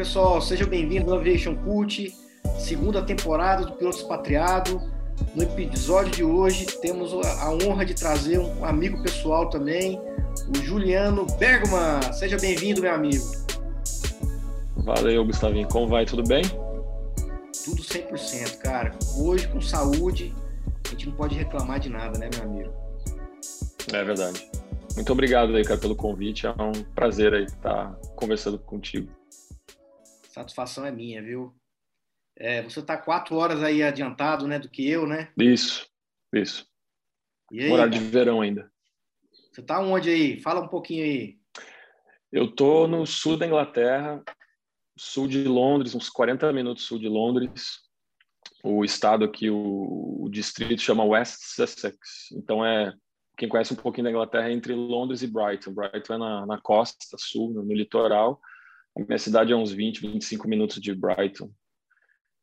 pessoal, seja bem-vindo ao Aviation Cult, segunda temporada do Piloto Expatriado. No episódio de hoje temos a honra de trazer um amigo pessoal também, o Juliano Bergman. Seja bem-vindo, meu amigo. Valeu, Gustavinho. Como vai? Tudo bem? Tudo 100%, cara. Hoje, com saúde, a gente não pode reclamar de nada, né, meu amigo? É verdade. Muito obrigado aí, cara, pelo convite. É um prazer aí estar conversando contigo. Satisfação é minha, viu? É, você está quatro horas aí adiantado, né, do que eu, né? Isso, isso. Aí, Horário cara? de verão ainda. Você está onde aí? Fala um pouquinho aí. Eu tô no sul da Inglaterra, sul de Londres, uns 40 minutos sul de Londres. O estado aqui, o, o distrito chama West Sussex. Então é quem conhece um pouquinho da Inglaterra é entre Londres e Brighton. Brighton é na, na costa sul, no, no litoral. A minha cidade é uns 20, 25 minutos de Brighton.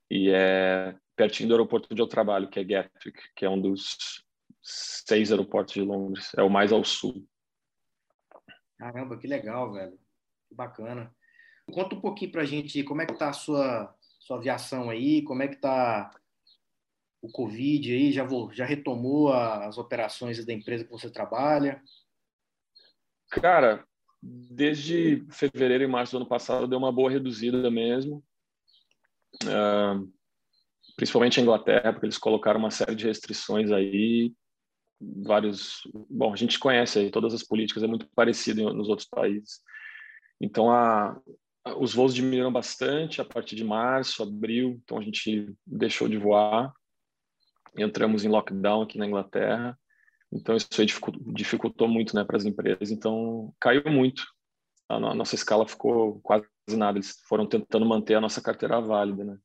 E é pertinho do aeroporto onde eu trabalho, que é Gatwick, que é um dos seis aeroportos de Londres. É o mais ao sul. Caramba, que legal, velho. Que bacana. Conta um pouquinho pra gente como é que tá a sua, sua aviação aí, como é que tá o Covid aí, já, vou, já retomou as operações da empresa que você trabalha? Cara, desde fevereiro e março do ano passado deu uma boa reduzida mesmo, uh, principalmente a Inglaterra, porque eles colocaram uma série de restrições aí, vários, bom, a gente conhece aí todas as políticas, é muito parecido nos outros países. Então a, os voos diminuíram bastante a partir de março, abril, então a gente deixou de voar, entramos em lockdown aqui na Inglaterra então, isso aí dificultou, muito né, para as empresas. Então, caiu muito. A, a, nossa escala ficou quase nada. Eles foram tentando manter a nossa carteira válida. Né?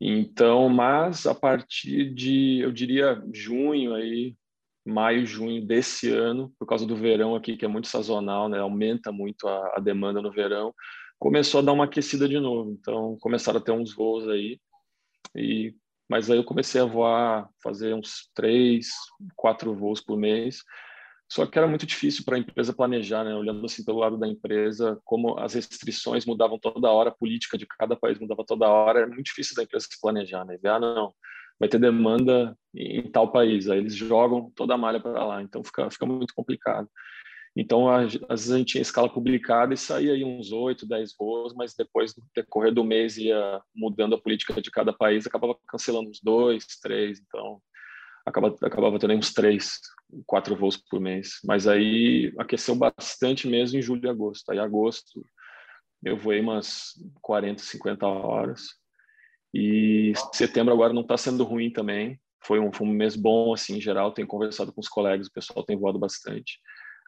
Então, mas a partir de, eu diria, junho, aí, maio, junho desse ano, por causa do verão aqui, que é muito sazonal, né, aumenta muito a, a demanda no verão, começou a dar uma aquecida de novo. Então, começaram a ter uns voos aí. E mas aí eu comecei a voar, fazer uns três, quatro voos por mês. Só que era muito difícil para a empresa planejar, né? Olhando assim pelo lado da empresa, como as restrições mudavam toda hora, a política de cada país mudava toda hora, era muito difícil da empresa se planejar, né? ah, não, vai ter demanda em tal país, aí eles jogam toda a malha para lá, então fica, fica muito complicado. Então, às vezes a gente tinha escala publicada e saía aí uns 8, 10 voos, mas depois, no decorrer do mês, ia mudando a política de cada país, acabava cancelando uns dois, três, então acabava, acabava tendo uns três, quatro voos por mês. Mas aí aqueceu bastante mesmo em julho e agosto. Aí, agosto, eu voei umas 40, 50 horas. E setembro agora não está sendo ruim também. Foi um, foi um mês bom, assim, em geral. Tenho conversado com os colegas, o pessoal tem voado bastante.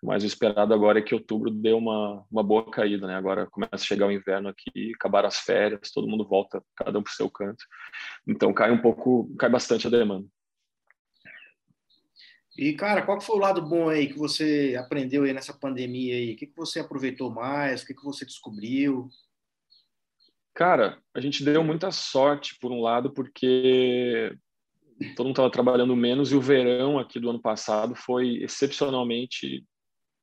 Mas o esperado agora é que outubro dê uma, uma boa caída, né? Agora começa a chegar o inverno aqui, acabar as férias, todo mundo volta, cada um para o seu canto. Então cai um pouco, cai bastante a demanda. E, cara, qual foi o lado bom aí que você aprendeu aí nessa pandemia aí? O que, que você aproveitou mais? O que, que você descobriu? Cara, a gente deu muita sorte, por um lado, porque todo mundo estava trabalhando menos e o verão aqui do ano passado foi excepcionalmente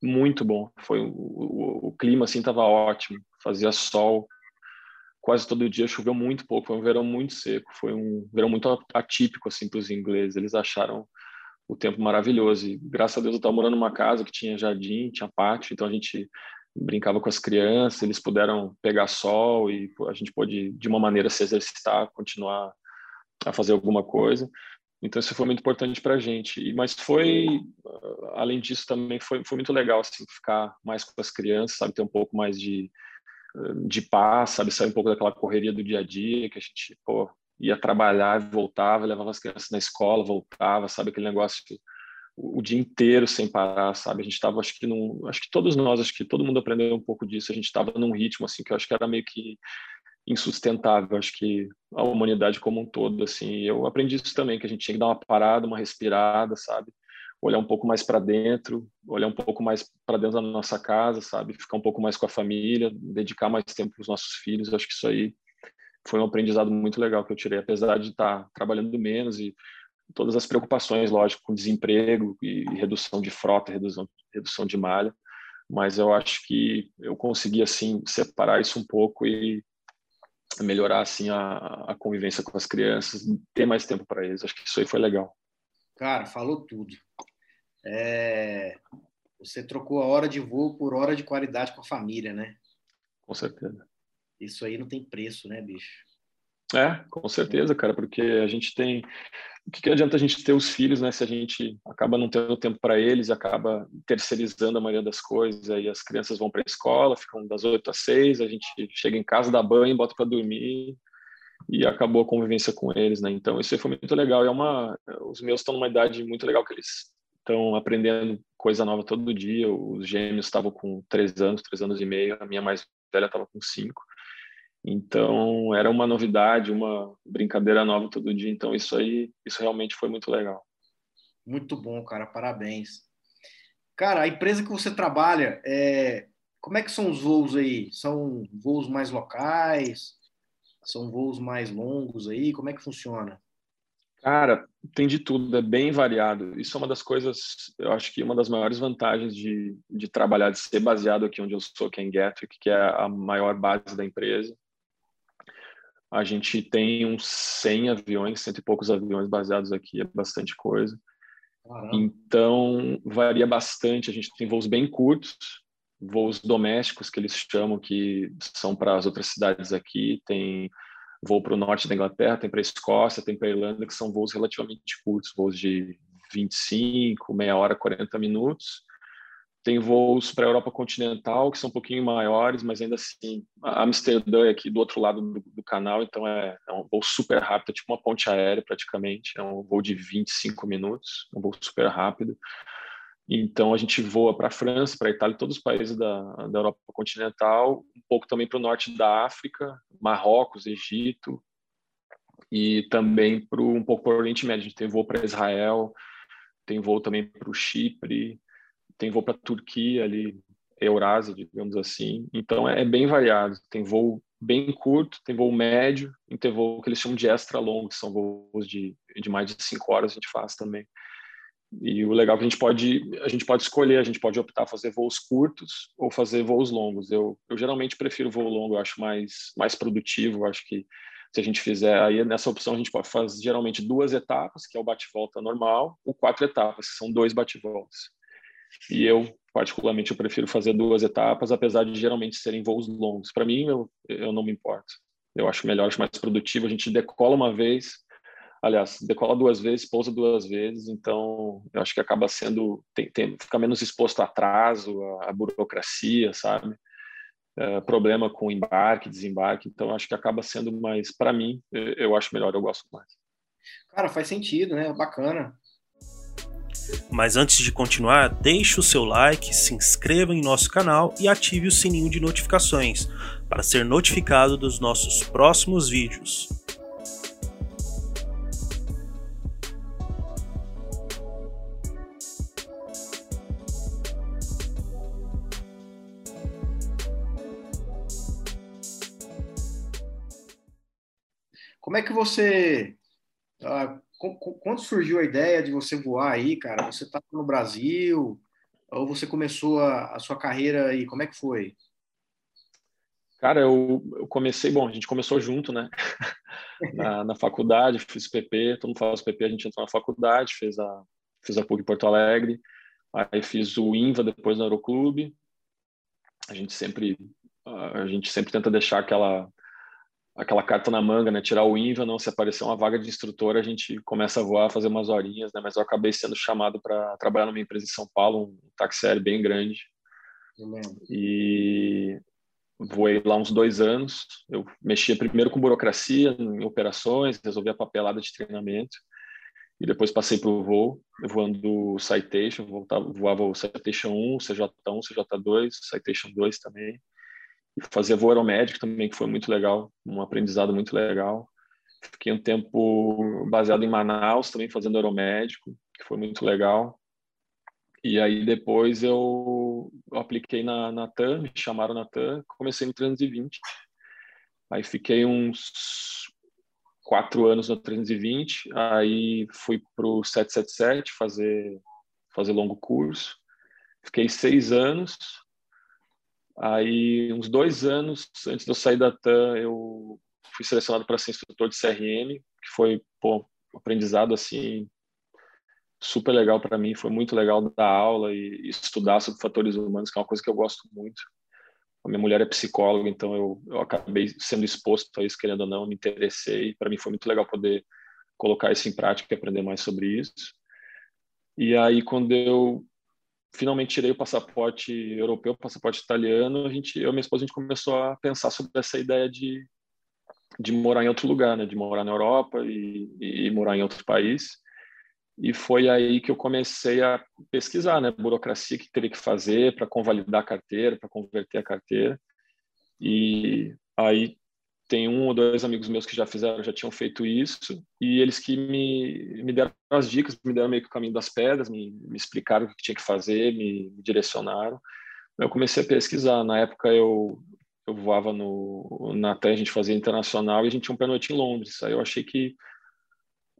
muito bom. Foi o, o, o clima assim estava ótimo, fazia sol quase todo dia, choveu muito pouco, foi um verão muito seco, foi um verão muito atípico assim para os ingleses. Eles acharam o tempo maravilhoso e graças a Deus eu estava morando numa casa que tinha jardim, tinha pátio, então a gente brincava com as crianças, eles puderam pegar sol e a gente pôde de uma maneira se exercitar, continuar a fazer alguma coisa. Então isso foi muito importante para a gente. Mas foi, além disso, também foi, foi muito legal assim, ficar mais com as crianças, sabe, ter um pouco mais de, de paz, sabe, sair um pouco daquela correria do dia a dia que a gente pô, ia trabalhar, voltava, levava as crianças na escola, voltava, sabe, aquele negócio que, o, o dia inteiro sem parar, sabe? A gente estava, acho que num, acho que todos nós, acho que todo mundo aprendeu um pouco disso. A gente estava num ritmo assim que eu acho que era meio que insustentável, acho que a humanidade como um todo, assim. Eu aprendi isso também, que a gente tinha que dar uma parada, uma respirada, sabe? Olhar um pouco mais para dentro, olhar um pouco mais para dentro da nossa casa, sabe? Ficar um pouco mais com a família, dedicar mais tempo para os nossos filhos. Acho que isso aí foi um aprendizado muito legal que eu tirei, apesar de estar trabalhando menos e todas as preocupações, lógico, com desemprego e redução de frota, redução, redução de malha mas eu acho que eu consegui assim separar isso um pouco e melhorar assim a, a convivência com as crianças, ter mais tempo para eles. Acho que isso aí foi legal. Cara, falou tudo. É... Você trocou a hora de voo por hora de qualidade com a família, né? Com certeza. Isso aí não tem preço, né, bicho? É, com certeza, cara, porque a gente tem. O que, que adianta a gente ter os filhos, né? Se a gente acaba não tendo tempo para eles, acaba terceirizando a maioria das coisas, aí as crianças vão para a escola, ficam das 8 às 6, a gente chega em casa, dá banho, bota para dormir e acabou a convivência com eles, né? Então isso aí foi muito legal. E é uma, os meus estão numa idade muito legal que eles estão aprendendo coisa nova todo dia. Os gêmeos estavam com três anos, três anos e meio, a minha mais velha estava com cinco. Então, era uma novidade, uma brincadeira nova todo dia. Então, isso aí, isso realmente foi muito legal. Muito bom, cara. Parabéns. Cara, a empresa que você trabalha, é... como é que são os voos aí? São voos mais locais? São voos mais longos aí? Como é que funciona? Cara, tem de tudo, é bem variado. Isso é uma das coisas, eu acho que uma das maiores vantagens de, de trabalhar, de ser baseado aqui onde eu sou, que é em Gatwick, que é a maior base da empresa. A gente tem uns 100 aviões, cento e poucos aviões baseados aqui, é bastante coisa. Caramba. Então, varia bastante. A gente tem voos bem curtos, voos domésticos, que eles chamam, que são para as outras cidades aqui. Tem voo para o norte da Inglaterra, tem para a Escócia, tem para a Irlanda, que são voos relativamente curtos, voos de 25, meia hora, 40 minutos. Tem voos para a Europa continental, que são um pouquinho maiores, mas ainda assim, Amsterdã é aqui do outro lado do, do canal, então é, é, um voo super rápido, é tipo uma ponte aérea praticamente, é um voo de 25 minutos, um voo super rápido. Então a gente voa para a França, para a Itália, todos os países da, da Europa continental, um pouco também para o norte da África, Marrocos, Egito, e também para um pouco para o Oriente Médio. A gente tem voo para Israel, tem voo também para o Chipre, tem voo para Turquia ali, Eurásia, digamos assim. Então é, é, bem variado. Tem voo bem curto, tem voo médio e tem voo que eles chamam de extra longo, que são voos de, de mais de cinco horas a gente faz também. E o legal é que a gente pode a gente pode escolher, a gente pode optar fazer voos curtos ou fazer voos longos. Eu, eu geralmente prefiro voo longo, eu acho mais mais produtivo, eu acho que se a gente fizer aí nessa opção a gente pode fazer geralmente duas etapas, que é o bate-volta normal, ou quatro etapas, que são dois bate-voltas. E eu, particularmente, eu prefiro fazer duas etapas, apesar de geralmente serem voos longos. Para mim, eu, eu não me importo. Eu acho melhor, acho mais produtivo. A gente decola uma vez, aliás, decola duas vezes, pousa duas vezes, então eu acho que acaba sendo, tem, tem, fica menos exposto a atraso, a, a burocracia, sabe? É, problema com embarque, desembarque, então acho que acaba sendo mais, para mim, eu acho melhor, eu gosto mais. Cara, faz sentido, né? Bacana. Mas antes de continuar, deixe o seu like, se inscreva em nosso canal e ative o sininho de notificações para ser notificado dos nossos próximos vídeos. Como é que você ah, quando surgiu a ideia de você voar aí, cara? Você estava no Brasil ou você começou a, a, sua carreira aí? Como é que foi? Cara, eu, eu comecei, bom, a gente começou junto, né? na, na, faculdade, fiz PP, todo mundo faz PP, a gente entrou na faculdade, fez a, fiz a PUC Porto Alegre, aí fiz o INVA depois no Aeroclube. A gente sempre a gente sempre tenta deixar aquela aquela carta na manga, né? Tirar o INVA, não se aparecer uma vaga de instrutor, a gente começa a voar, fazer umas horinhas, né? Mas eu acabei sendo chamado para trabalhar numa empresa em São Paulo, um táxi bem grande. E voei lá uns dois anos. Eu mexia primeiro com burocracia, em operações, resolvia papelada de treinamento. E depois passei para o voo, voando Citation, voava o Citation 1, CJ1, CJ2, Citation 2 também e fazer voo aeromédico também, que foi muito legal, um aprendizado muito legal. Fiquei um tempo baseado em Manaus também, fazendo aeromédico, que foi muito legal. E aí depois eu, eu apliquei na, na TAM, me chamaram na TAM, comecei no 320. Aí fiquei uns quatro anos no 320, aí fui para o 777 fazer, fazer longo curso. Fiquei seis anos, Aí, uns dois anos antes de eu sair da TAM, eu fui selecionado para ser instrutor de CRM, que foi pô, um aprendizado assim super legal para mim. Foi muito legal dar aula e estudar sobre fatores humanos, que é uma coisa que eu gosto muito. A minha mulher é psicóloga, então eu, eu acabei sendo exposto a isso, querendo ou não, me interessei. Para mim foi muito legal poder colocar isso em prática e aprender mais sobre isso. E aí, quando eu finalmente tirei o passaporte europeu, o passaporte italiano, a gente, eu e minha esposa, a gente começou a pensar sobre essa ideia de, de morar em outro lugar, né? De morar na Europa e, e morar em outro país. E foi aí que eu comecei a pesquisar, né, burocracia que teria que fazer para convalidar a carteira, para converter a carteira. E aí tem um ou dois amigos meus que já fizeram, já tinham feito isso, e eles que me, me deram as dicas, me deram meio que o caminho das pedras, me, me explicaram o que tinha que fazer, me, me direcionaram. Eu comecei a pesquisar. Na época eu eu voava no na TEM, a gente fazia internacional e a gente tinha um pernoite em Londres. Aí eu achei que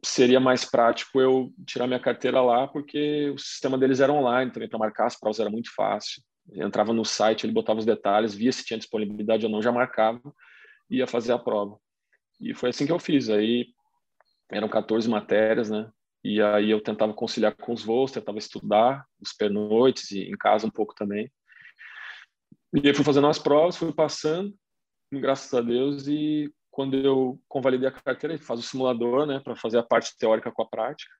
seria mais prático eu tirar minha carteira lá, porque o sistema deles era online também, para marcar as provas era muito fácil. Eu entrava no site, ele botava os detalhes, via se tinha disponibilidade ou não, já marcava ia fazer a prova. E foi assim que eu fiz. Aí eram 14 matérias, né? E aí eu tentava conciliar com os voos, tentava estudar os pernoites e em casa um pouco também. E aí fui fazendo as provas, fui passando, graças a Deus, e quando eu convalidei a carteira, faz o simulador, né, para fazer a parte teórica com a prática.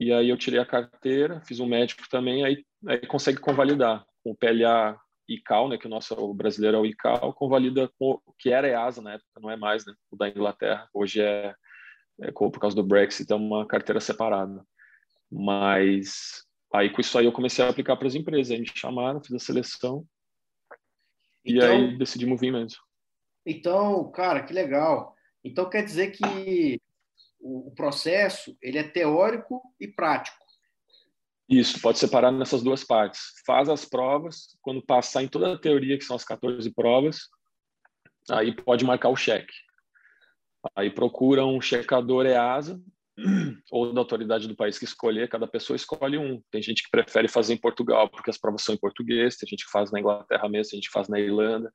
E aí eu tirei a carteira, fiz um médico também, aí, aí consegue convalidar com o PLA ICAO, né, que o nosso o brasileiro é o ICAO, convalida com que era EASA na época, não é mais, né, o da Inglaterra. Hoje é, é por causa do Brexit, é uma carteira separada. Mas aí com isso aí eu comecei a aplicar para as empresas, aí me chamaram, fiz a seleção então, e aí decidimos vir mesmo. Então, cara, que legal. Então quer dizer que o processo ele é teórico e prático. Isso, pode separar nessas duas partes. Faz as provas, quando passar em toda a teoria, que são as 14 provas, aí pode marcar o cheque. Aí procura um checador EASA, ou da autoridade do país que escolher, cada pessoa escolhe um. Tem gente que prefere fazer em Portugal, porque as provas são em português, tem gente que faz na Inglaterra mesmo, tem gente que faz na Irlanda,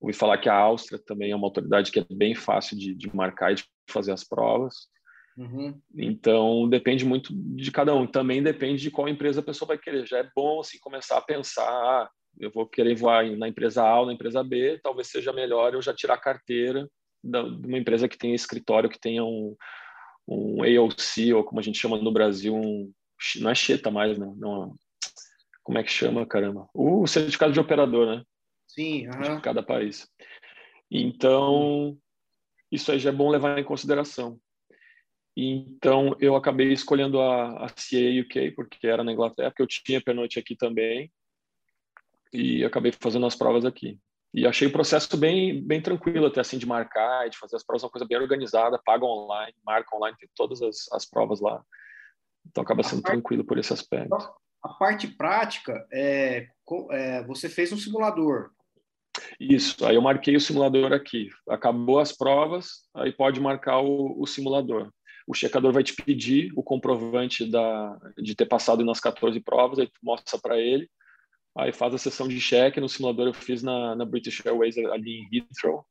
Ouvi falar que a Áustria também é uma autoridade que é bem fácil de, de marcar e de fazer as provas. Uhum. Então, depende muito de cada um. Também depende de qual empresa a pessoa vai querer. Já é bom assim, começar a pensar: ah, eu vou querer voar na empresa A ou na empresa B, talvez seja melhor eu já tirar a carteira de uma empresa que tenha escritório, que tenha um, um AOC, ou como a gente chama no Brasil, um, não é cheta mais, né? Não, como é que chama, caramba? O certificado de operador, né? Sim, de cada país. Então, isso aí já é bom levar em consideração. Então, eu acabei escolhendo a, a CA UK, porque era na Inglaterra, porque eu tinha pernoite aqui também, e acabei fazendo as provas aqui. E achei o processo bem, bem tranquilo, até assim, de marcar, de fazer as provas, uma coisa bem organizada, paga online, marca online, tem todas as, as provas lá. Então, acaba sendo parte, tranquilo por esse aspecto. A parte prática, é, é, você fez um simulador, isso, aí eu marquei o simulador aqui. Acabou as provas, aí pode marcar o, o simulador. O checador vai te pedir o comprovante da, de ter passado nas 14 provas, aí tu mostra para ele, aí faz a sessão de cheque. No simulador eu fiz na, na British Airways ali em Heathrow.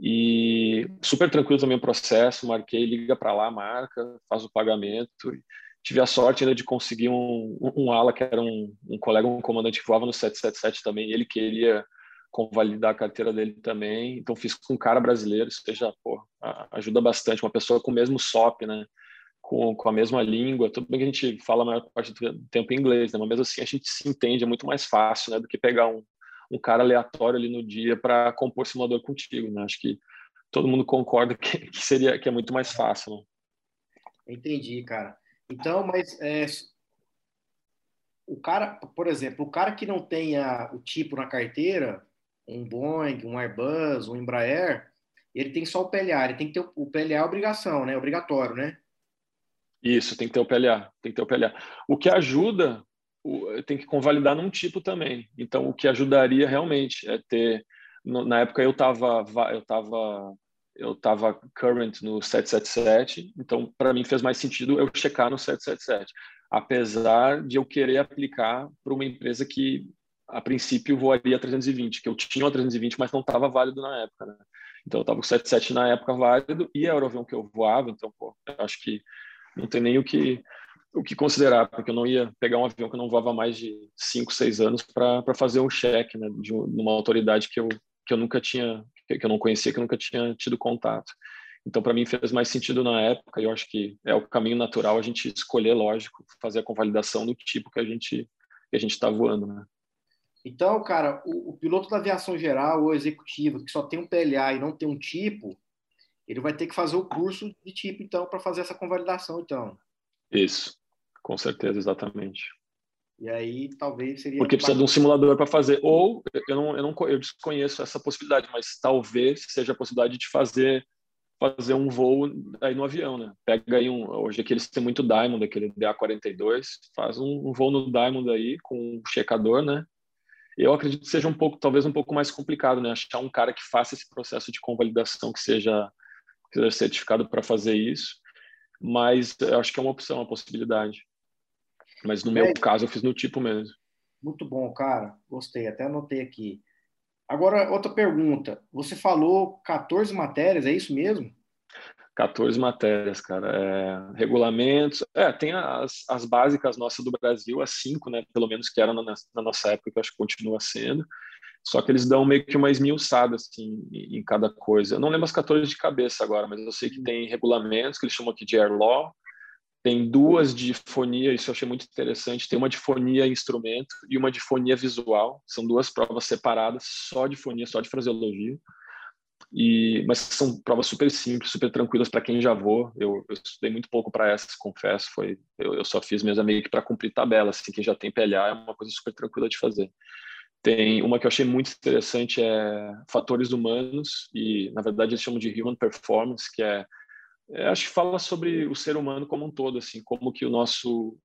E super tranquilo também o processo, marquei, liga para lá, marca, faz o pagamento. Tive a sorte ainda de conseguir um, um ala, que era um, um colega, um comandante que voava no 777 também, ele queria convalidar a carteira dele também. Então fiz com um cara brasileiro, já pô, ajuda bastante. Uma pessoa com o mesmo SOP, né? Com, com a mesma língua. Tudo bem que a gente fala a maior parte do tempo em inglês, né? Mas mesmo assim a gente se entende, é muito mais fácil, né? Do que pegar um, um cara aleatório ali no dia para compor simulador contigo, né? Acho que todo mundo concorda que, que seria que é muito mais fácil. Né? Entendi, cara. Então, mas é, o cara, por exemplo, o cara que não tenha o tipo na carteira, um Boeing, um Airbus, um Embraer, ele tem só o PLA, ele tem que ter o, PLA é obrigação, né? Obrigatório, né? Isso, tem que ter o PLA, tem que ter o PLA. O que ajuda, tem que convalidar num tipo também. Então, o que ajudaria realmente é ter, na época eu estava eu tava, eu tava current no 777, então para mim fez mais sentido eu checar no 777, apesar de eu querer aplicar para uma empresa que a princípio voaria 320, que eu tinha uma 320, mas não estava válido na época, né? Então eu estava com 77 na época válido e era o avião que eu voava, então pô, acho que não tem nem o que o que considerar, porque eu não ia pegar um avião que eu não voava mais de 5, 6 anos para fazer um cheque, né, de uma autoridade que eu que eu nunca tinha que eu não conhecia, que eu nunca tinha tido contato. Então, para mim, fez mais sentido na época, e eu acho que é o caminho natural a gente escolher, lógico, fazer a convalidação do tipo que a gente que a gente está voando, né? Então, cara, o, o, piloto da aviação geral ou executivo que só tem um PLA e não tem um tipo, ele vai ter que fazer o curso de tipo, então, para fazer essa convalidação, então. Isso, com certeza, exatamente. E aí, talvez seria. Porque precisa de um simulador para fazer. Ou eu não, eu não eu desconheço essa possibilidade, mas talvez seja a possibilidade de fazer fazer um voo aí no avião, né? Pega aí um, hoje aqui eles têm muito Diamond, aquele DA42, faz um, um voo no Diamond aí com um checador, né? Eu acredito que seja um pouco, talvez um pouco mais complicado, né? Achar um cara que faça esse processo de convalidação que seja, que seja certificado para fazer isso, mas eu acho que é uma opção, uma possibilidade. Mas no é, meu caso eu fiz no tipo mesmo. Muito bom, cara. Gostei, até anotei aqui. Agora, outra pergunta. Você falou 14 matérias, é isso mesmo? 14 matérias, cara. É, regulamentos. É, tem as, as básicas nossas do Brasil, as cinco, né? Pelo menos que eram na, na, nossa época, que eu acho que continua sendo. Só que eles dão meio que uma esmiuçada, assim, em, em cada coisa. Eu não lembro as 14 de cabeça agora, mas eu sei que tem regulamentos, que eles chamam aqui de Air Law, tem duas de fonia, isso eu achei muito interessante. Tem uma de fonia instrumento e uma de fonia visual. São duas provas separadas, só de fonia, só de fraseologia. E, mas são provas super simples, super tranquilas para quem já voa. Eu, eu, estudei muito pouco para essas, confesso. Foi, eu, eu, só fiz mesmo meio que para cumprir tabela. Assim, quem já tem PLA é uma coisa super tranquila de fazer. Tem uma que eu achei muito interessante é fatores humanos e na verdade eles chamam de human performance, que é é, acho que fala sobre o ser humano como um todo, assim, como que o nosso,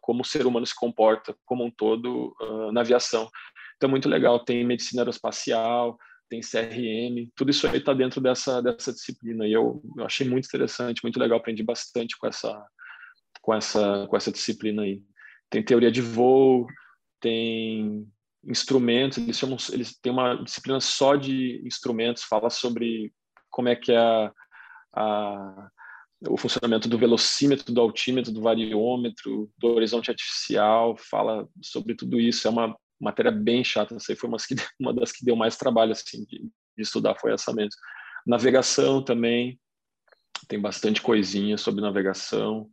como o ser humano se comporta como um todo uh, na aviação. Então, é muito legal. Tem medicina aeroespacial, tem CRM, tudo isso aí está dentro dessa dessa disciplina. E eu, eu achei muito interessante, muito legal. Aprendi bastante com essa com essa com essa disciplina aí. Tem teoria de voo, tem instrumentos. Eles chamam, eles têm uma disciplina só de instrumentos. Fala sobre como é que é a a, o funcionamento do velocímetro, do altímetro, do variômetro, do horizonte artificial, fala sobre tudo isso. É uma matéria bem chata. Essa foi uma, uma das que deu mais trabalho assim, de, de estudar, foi essa mesmo. Navegação também, tem bastante coisinha sobre navegação.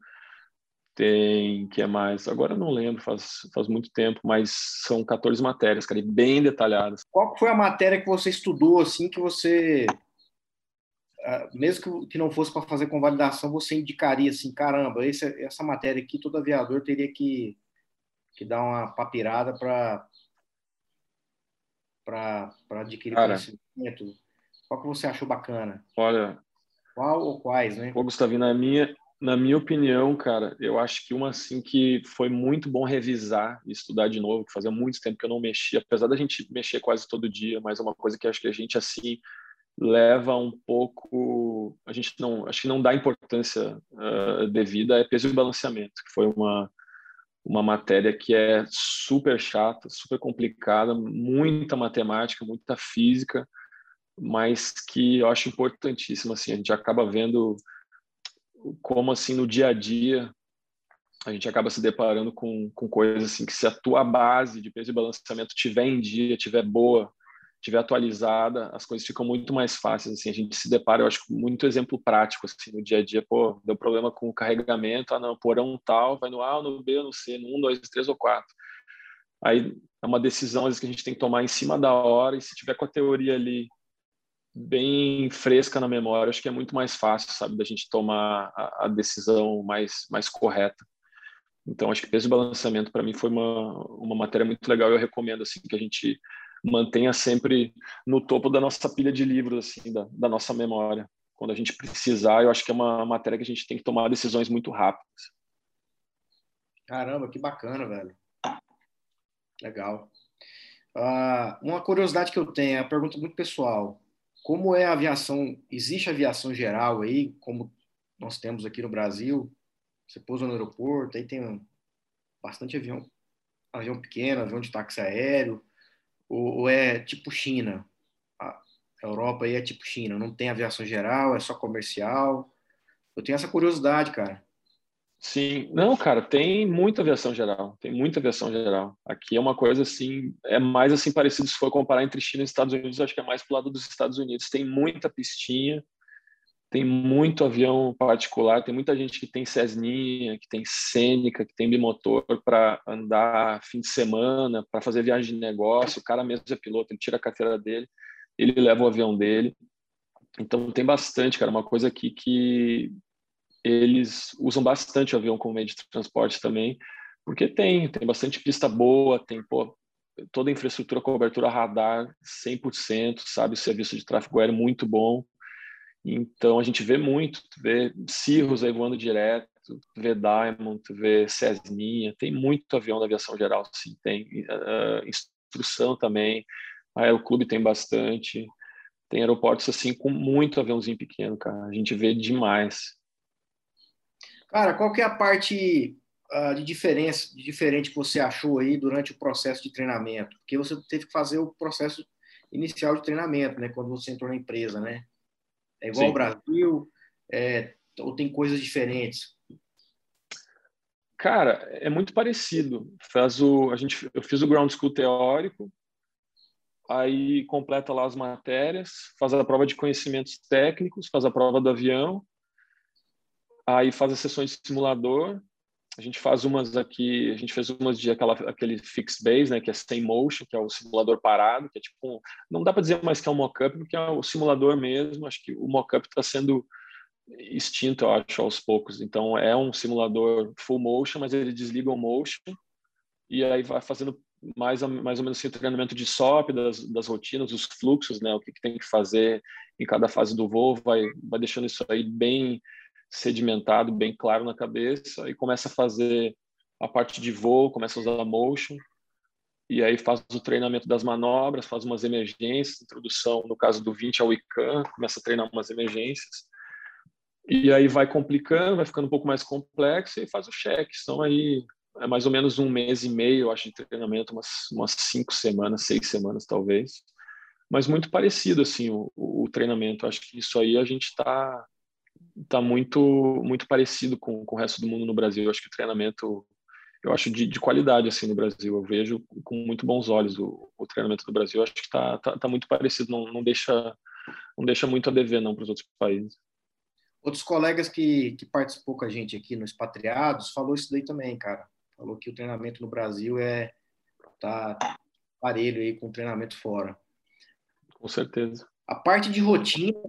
Tem, que é mais? Agora não lembro, faz, faz muito tempo, mas são 14 matérias, cara, bem detalhadas. Qual foi a matéria que você estudou, assim, que você ah, mesmo que não fosse para fazer convalidação, você indicaria assim, caramba, esse, essa matéria aqui, todo aviador teria que, que dar uma papirada para para adquirir Cara, conhecimento. Qual que você achou bacana? Olha, qual ou quais, né? Ô, Gustavinho, na minha na minha opinião, cara, eu acho que uma assim que foi muito bom revisar e estudar de novo, que fazia muito tempo que eu não mexia, apesar da gente mexer quase todo dia, mas é uma coisa que acho que a gente assim leva um pouco a gente não acho que não dá importância uh, devida é peso e balanceamento que foi uma uma matéria que é super chata super complicada muita matemática muita física mas que eu acho importantíssima assim a gente acaba vendo como assim no dia a dia a gente acaba se deparando com, com coisas assim que se a tua base de peso e balanceamento tiver em dia tiver boa tiver atualizada, as coisas ficam muito mais fáceis, assim, a gente se depara, eu acho, muito exemplo prático, assim, no dia a dia, pô, deu problema com o carregamento, ah, não, porão tal, vai no A, no B, no C, no 1, 2, 3 ou 4. Aí é uma decisão, às vezes, que a gente tem que tomar em cima da hora, e se tiver com a teoria ali bem fresca na memória, acho que é muito mais fácil, sabe, da gente tomar a, a decisão mais, mais correta. Então, acho que peso e balanceamento, para mim, foi uma, uma matéria muito legal, eu recomendo, assim, que a gente mantenha sempre no topo da nossa pilha de livros, assim, da, da nossa memória. Quando a gente precisar, eu acho que é uma matéria que a gente tem que tomar decisões muito rápidas. Caramba, que bacana, velho. Legal. Uh, uma curiosidade que eu tenho, é uma pergunta muito pessoal. Como é a aviação? Existe aviação geral aí, como nós temos aqui no Brasil? Você pousa no aeroporto, aí tem bastante avião avião pequeno, avião de táxi aéreo, ou, ou é tipo China? A Europa aí é tipo China, não tem aviação geral, é só comercial. Eu tenho essa curiosidade, cara. Sim, não, cara, tem muita aviação geral, tem muita aviação geral. Aqui é uma coisa assim, é mais assim parecido se for comparar entre China e Estados Unidos, acho que é mais pro lado dos Estados Unidos. Tem muita pistinha, tem muito avião particular, tem muita gente que tem Cessninha, que tem Sênica, que tem bimotor para andar fim de semana, para fazer viagem de negócio. O cara mesmo é piloto, ele tira a carteira dele, ele leva o avião dele. Então tem bastante, cara, uma coisa aqui que eles usam bastante o avião como meio de transporte também, porque tem, tem bastante pista boa, tem pô, toda a infraestrutura, cobertura radar 100%, sabe, o serviço de tráfego aéreo muito bom. Então a gente vê muito, vê Cirrus aí voando direto, vê Diamond, vê Cessninha, tem muito avião da aviação geral, sim, tem uh, instrução também, Aeroclube tem bastante, tem aeroportos assim com muito aviãozinho pequeno, cara, a gente vê demais. Cara, qual que é a parte uh, de diferença, de diferente que você achou aí durante o processo de treinamento? Porque você teve que fazer o processo inicial de treinamento, né, quando você entrou na empresa, né? É igual Sim. ao Brasil? É, ou tem coisas diferentes? Cara, é muito parecido. Faz o, a gente, eu fiz o ground school teórico, aí completa lá as matérias, faz a prova de conhecimentos técnicos, faz a prova do avião, aí faz as sessões de simulador. A gente faz umas aqui, a gente fez umas de aquela, aquele fixed base, né, que é sem motion, que é o simulador parado, que é tipo, um, não dá para dizer mais que é um mock-up, porque é o simulador mesmo. Acho que o mock-up está sendo extinto, eu acho, aos poucos. Então é um simulador full motion, mas ele desliga o motion e aí vai fazendo mais, mais ou menos assim, o treinamento de SOP, das, das rotinas, os fluxos, né, o que, que tem que fazer em cada fase do voo, vai, vai deixando isso aí bem sedimentado, bem claro na cabeça, e começa a fazer a parte de voo, começa a usar motion, e aí faz o treinamento das manobras, faz umas emergências, introdução, no caso do 20 ao ICANN, começa a treinar umas emergências, e aí vai complicando, vai ficando um pouco mais complexo e faz o cheque. São aí é mais ou menos um mês e meio, eu acho, de treinamento, umas, umas cinco semanas, seis semanas talvez, mas muito parecido assim o, o treinamento. Acho que isso aí a gente está tá muito muito parecido com, com o resto do mundo no Brasil. Eu acho que o treinamento eu acho de, de qualidade assim no Brasil. Eu vejo com muito bons olhos o, o treinamento do Brasil. Eu acho que está tá, tá, muito parecido. Não, não deixa não deixa muito a dever não para os outros países. Outros colegas que, que participou com a gente aqui no Expatriados falou isso daí também, cara. Falou que o treinamento no Brasil é tá parelho aí com o treinamento fora. Com certeza. A parte de rotina,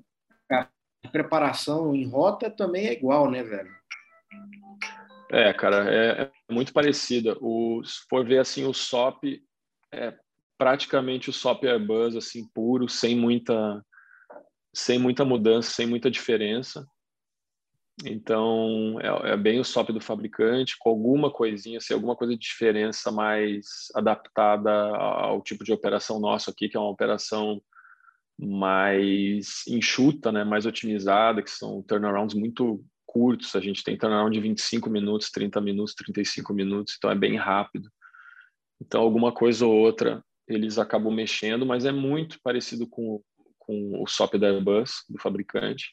preparação em rota também é igual, né, velho? É, cara, é, é muito parecida. O, se for ver assim, o SOP é praticamente o SOP Airbus assim puro, sem muita sem muita mudança, sem muita diferença. Então, é, é, bem o SOP do fabricante, com alguma coisinha, assim, alguma coisa de diferença mais adaptada ao tipo de operação nosso aqui, que é uma operação mais enxuta, né, mais otimizada, que são turnarounds muito curtos. A gente tem turnaround de 25 minutos, 30 minutos, 35 minutos, então é bem rápido. Então, alguma coisa ou outra eles acabam mexendo, mas é muito parecido com, com o SOP da Airbus, do fabricante.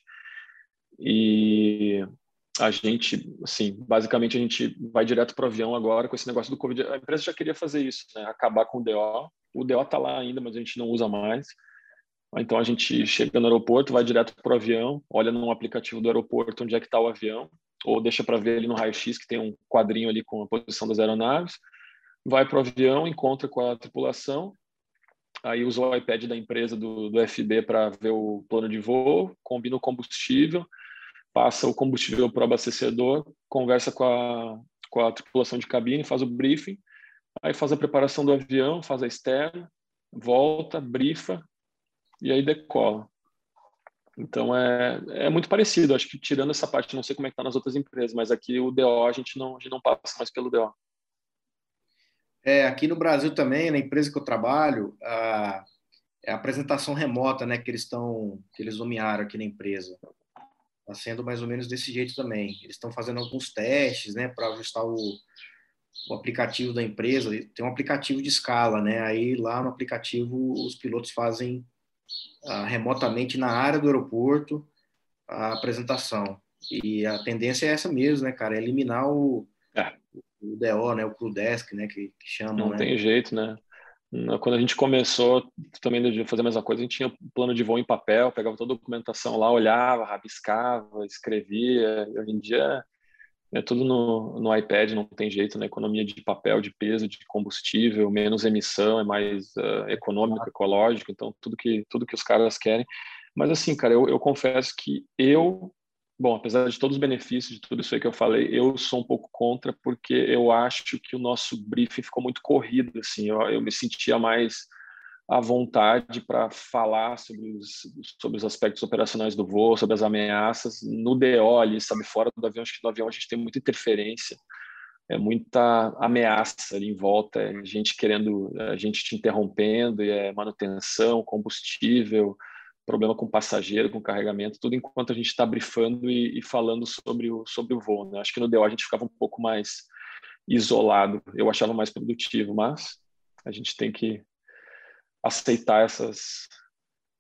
E a gente, assim, basicamente a gente vai direto para o avião agora com esse negócio do Covid. A empresa já queria fazer isso, né? acabar com o DO. O DO está lá ainda, mas a gente não usa mais. Então a gente chega no aeroporto, vai direto para o avião, olha no aplicativo do aeroporto onde é que está o avião, ou deixa para ver ali no raio-x que tem um quadrinho ali com a posição das aeronaves, vai para o avião, encontra com a tripulação, aí usa o iPad da empresa do, do FB para ver o plano de voo, combina o combustível, passa o combustível para o abastecedor, conversa com a, com a tripulação de cabine, faz o briefing, aí faz a preparação do avião, faz a externa, volta, brifa, e aí decola. Então é, é muito parecido. Acho que tirando essa parte, não sei como é que está nas outras empresas, mas aqui o DO a gente não, a gente não passa mais pelo DO. É, aqui no Brasil também, na empresa que eu trabalho, a, é a apresentação remota, né, que eles estão, que eles nomearam aqui na empresa. Está sendo mais ou menos desse jeito também. Eles estão fazendo alguns testes, né, para ajustar o, o aplicativo da empresa, tem um aplicativo de escala, né? Aí lá no aplicativo os pilotos fazem ah, remotamente na área do aeroporto a apresentação. E a tendência é essa mesmo, né, cara? É eliminar o, é. o DO, né? O crew desk, né? Que, que chamam, Não né? tem jeito, né? Quando a gente começou também de fazer a mesma coisa, a gente tinha um plano de voo em papel, pegava toda a documentação lá, olhava, rabiscava, escrevia. E hoje em dia é tudo no, no iPad, não tem jeito, né? Economia de papel, de peso, de combustível, menos emissão, é mais uh, econômico, ecológico, então tudo que, tudo que os caras querem. Mas assim, cara, eu, eu confesso que eu Bom, apesar de todos os benefícios de tudo isso aí que eu falei, eu sou um pouco contra porque eu acho que o nosso briefing ficou muito corrido, assim, eu, eu me sentia mais à vontade para falar sobre os, sobre os aspectos operacionais do voo, sobre as ameaças, no DO ali, sabe, fora do avião, acho que no avião a gente tem muita interferência, é muita ameaça ali em volta, é gente querendo, a gente te interrompendo, e é manutenção, combustível, problema com passageiro, com carregamento, tudo enquanto a gente está brifando e, e, falando sobre o, sobre o voo. Né? Acho que no DO a gente ficava um pouco mais isolado, eu achava mais produtivo, mas a gente tem que aceitar essas,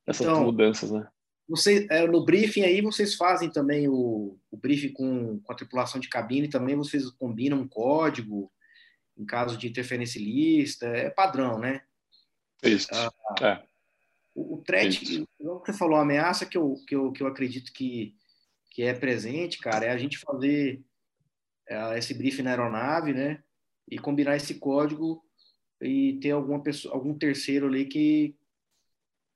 essas então, mudanças, né? Você, é, no briefing aí vocês fazem também o, o briefing com, com a tripulação de cabine, também vocês combinam um código em caso de interferência lista, é padrão, né? Isso, ah, é. O, o threat, que você falou, a ameaça que eu, que eu, que eu acredito que, que é presente, cara, é a gente fazer é, esse briefing na aeronave, né? E combinar esse código e ter alguma pessoa, algum terceiro ali que,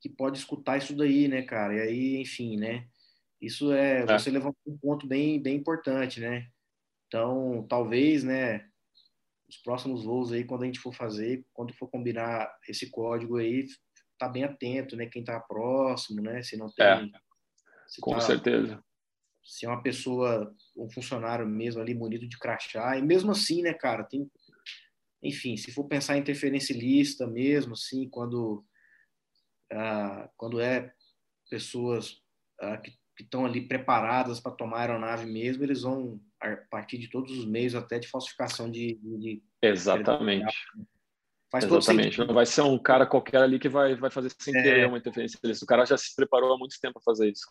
que pode escutar isso daí, né, cara? E aí, enfim, né? Isso é, é. você levantou um ponto bem, bem importante, né? Então, talvez, né, os próximos voos aí, quando a gente for fazer, quando for combinar esse código aí, tá bem atento, né? Quem tá próximo, né? Se não tem. É, com tá, certeza. Se é uma pessoa, um funcionário mesmo ali munido de crachá, e mesmo assim, né, cara, tem. Enfim, se for pensar em interferência lista mesmo, assim, quando, ah, quando é pessoas ah, que estão ali preparadas para tomar a aeronave mesmo, eles vão a partir de todos os meios, até de falsificação de. de Exatamente. De Faz Exatamente. Não vai ser um cara qualquer ali que vai, vai fazer sem é. querer uma interferência desse. O cara já se preparou há muito tempo para fazer isso.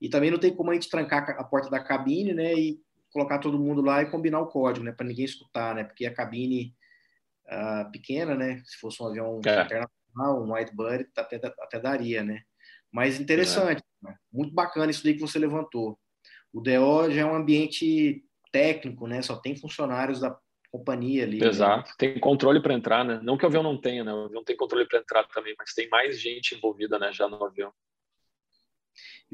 E também não tem como a gente trancar a porta da cabine, né? E colocar todo mundo lá e combinar o código, né? Para ninguém escutar, né? Porque a cabine uh, pequena, né? Se fosse um avião é. internacional, um widebody, até, até daria, né? Mas interessante, é. né? muito bacana isso daí que você levantou. O DO já é um ambiente técnico, né? Só tem funcionários da companhia ali. Né? Exato. Né? Tem controle para entrar, né? Não que o avião não tenha, né? O avião tem controle para entrar também, mas tem mais gente envolvida, né? Já no avião.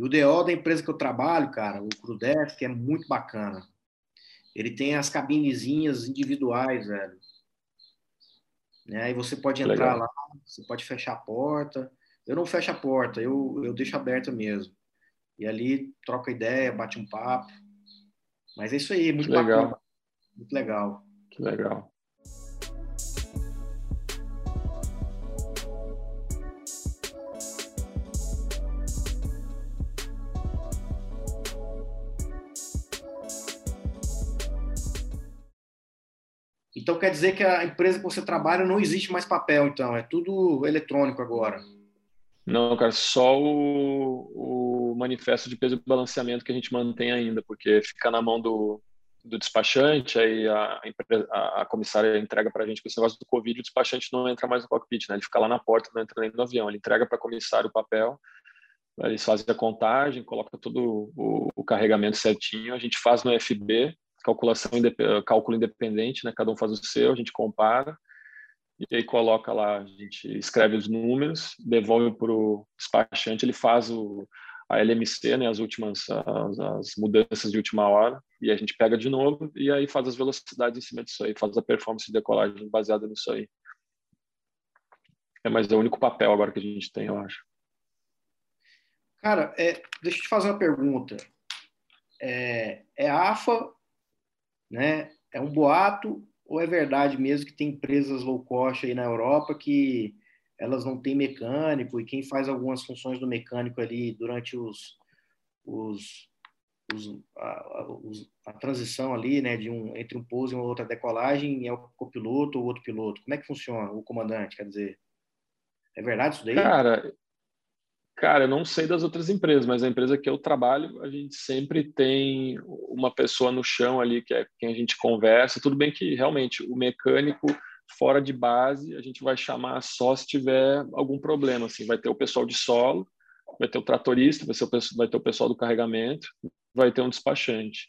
E o DO da empresa que eu trabalho, cara, o Crudef, é muito bacana. Ele tem as cabinezinhas individuais, velho. Né? Aí você pode entrar Legal. lá, você pode fechar a porta. Eu não fecho a porta, eu, eu deixo aberta mesmo. E ali troca ideia, bate um papo. Mas é isso aí, muito Legal. bacana. Muito legal. Que legal. Então quer dizer que a empresa que você trabalha não existe mais papel, então é tudo eletrônico agora. Não, cara, só o, o manifesto de peso e balanceamento que a gente mantém ainda, porque fica na mão do, do despachante, aí a, a, a comissária entrega para a gente, com esse negócio do Covid, o despachante não entra mais no cockpit, né? Ele fica lá na porta, não entra nem no avião. Ele entrega para a comissária o papel, eles fazem a contagem, coloca todo o, o, carregamento certinho, a gente faz no FB, calculação cálculo independente, né? Cada um faz o seu, a gente compara, e aí coloca lá, a gente escreve os números, devolve para o despachante, ele faz o, a LMC, né, as últimas as, as, mudanças de última hora, e a gente pega de novo e aí faz as velocidades em cima disso aí, faz a performance de decolagem baseada nisso aí. É, mas é o único papel agora que a gente tem, eu acho. Cara, é, deixa eu te fazer uma pergunta. É, é AFA, né? É um boato ou é verdade mesmo que tem empresas low cost aí na Europa que elas não têm mecânico, e quem faz algumas funções do mecânico ali durante os, os, os, a, os, a, transição ali, né, de um entre um pouso e uma outra decolagem é o copiloto ou outro piloto? Como é que funciona o comandante? Quer dizer, é verdade isso daí? Cara, cara, eu não sei das outras empresas, mas a empresa que eu trabalho, a gente sempre tem uma pessoa no chão ali que é quem a gente conversa. Tudo bem que realmente o mecânico fora de base a gente vai chamar só se tiver algum problema, assim, vai ter o pessoal de solo vai ter o tratorista, vai, ser o, vai ter o pessoal do carregamento, vai ter um despachante.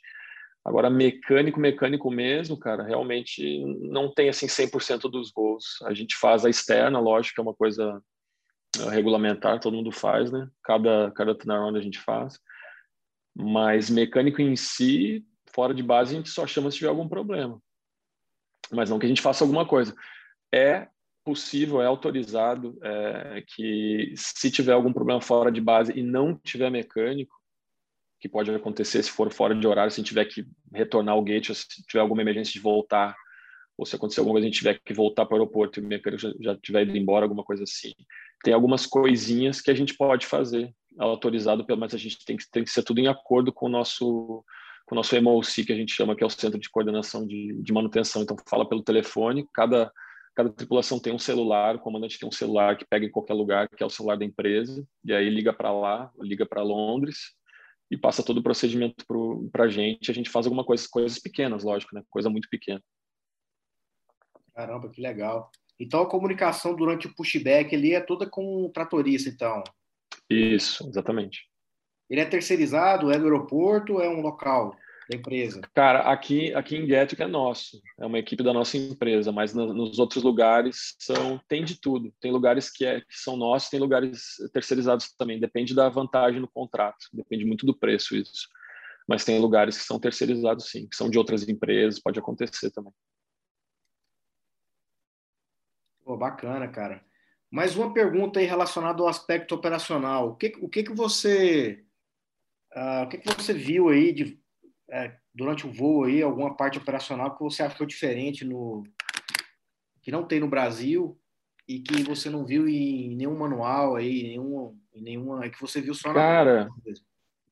Agora, mecânico, mecânico mesmo, cara, realmente não tem assim 100% dos voos. A gente faz a externa, lógico, que é uma coisa regulamentar, todo mundo faz, né? Cada, cada turnaround a gente faz. Mas mecânico em si, fora de base, a gente só chama se tiver algum problema. Mas não que a gente faça alguma coisa. É possível, é autorizado é, que se tiver algum problema fora de base e não tiver mecânico, que pode acontecer se for fora de horário, se tiver que retornar ao gate, ou se tiver alguma emergência de voltar, ou se acontecer alguma coisa, a gente tiver que voltar para o aeroporto e o mecânico já, já tiver ido embora, alguma coisa assim. Tem algumas coisinhas que a gente pode fazer, autorizado, mas a gente tem que, tem que ser tudo em acordo com o nosso com o nosso MOC, que a gente chama, que é o Centro de Coordenação de, de Manutenção. Então, fala pelo telefone, cada cada tripulação tem um celular, o comandante tem um celular que pega em qualquer lugar, que é o celular da empresa, e aí liga para lá, liga para Londres e passa todo o procedimento para a gente. A gente faz alguma coisa, coisas pequenas, lógico, né? Coisa muito pequena. Caramba, que legal. Então a comunicação durante o pushback ali é toda com o tratorista, então? Isso, exatamente. Ele é terceirizado, é do aeroporto, é um local? da empresa? Cara, aqui, aqui em Gatwick é nosso, é uma equipe da nossa empresa, mas no, nos outros lugares são tem de tudo. Tem lugares que, é, que são nossos, tem lugares terceirizados também. Depende da vantagem no contrato, depende muito do preço isso. Mas tem lugares que são terceirizados, sim, que são de outras empresas, pode acontecer também. Pô, bacana, cara. Mais uma pergunta aí relacionada ao aspecto operacional. O que, o que, que você uh, o que, que você viu aí de é, durante o voo aí, alguma parte operacional que você achou diferente no que não tem no Brasil e que você não viu em nenhum manual aí, nenhum, em nenhuma, que você viu só na Cara,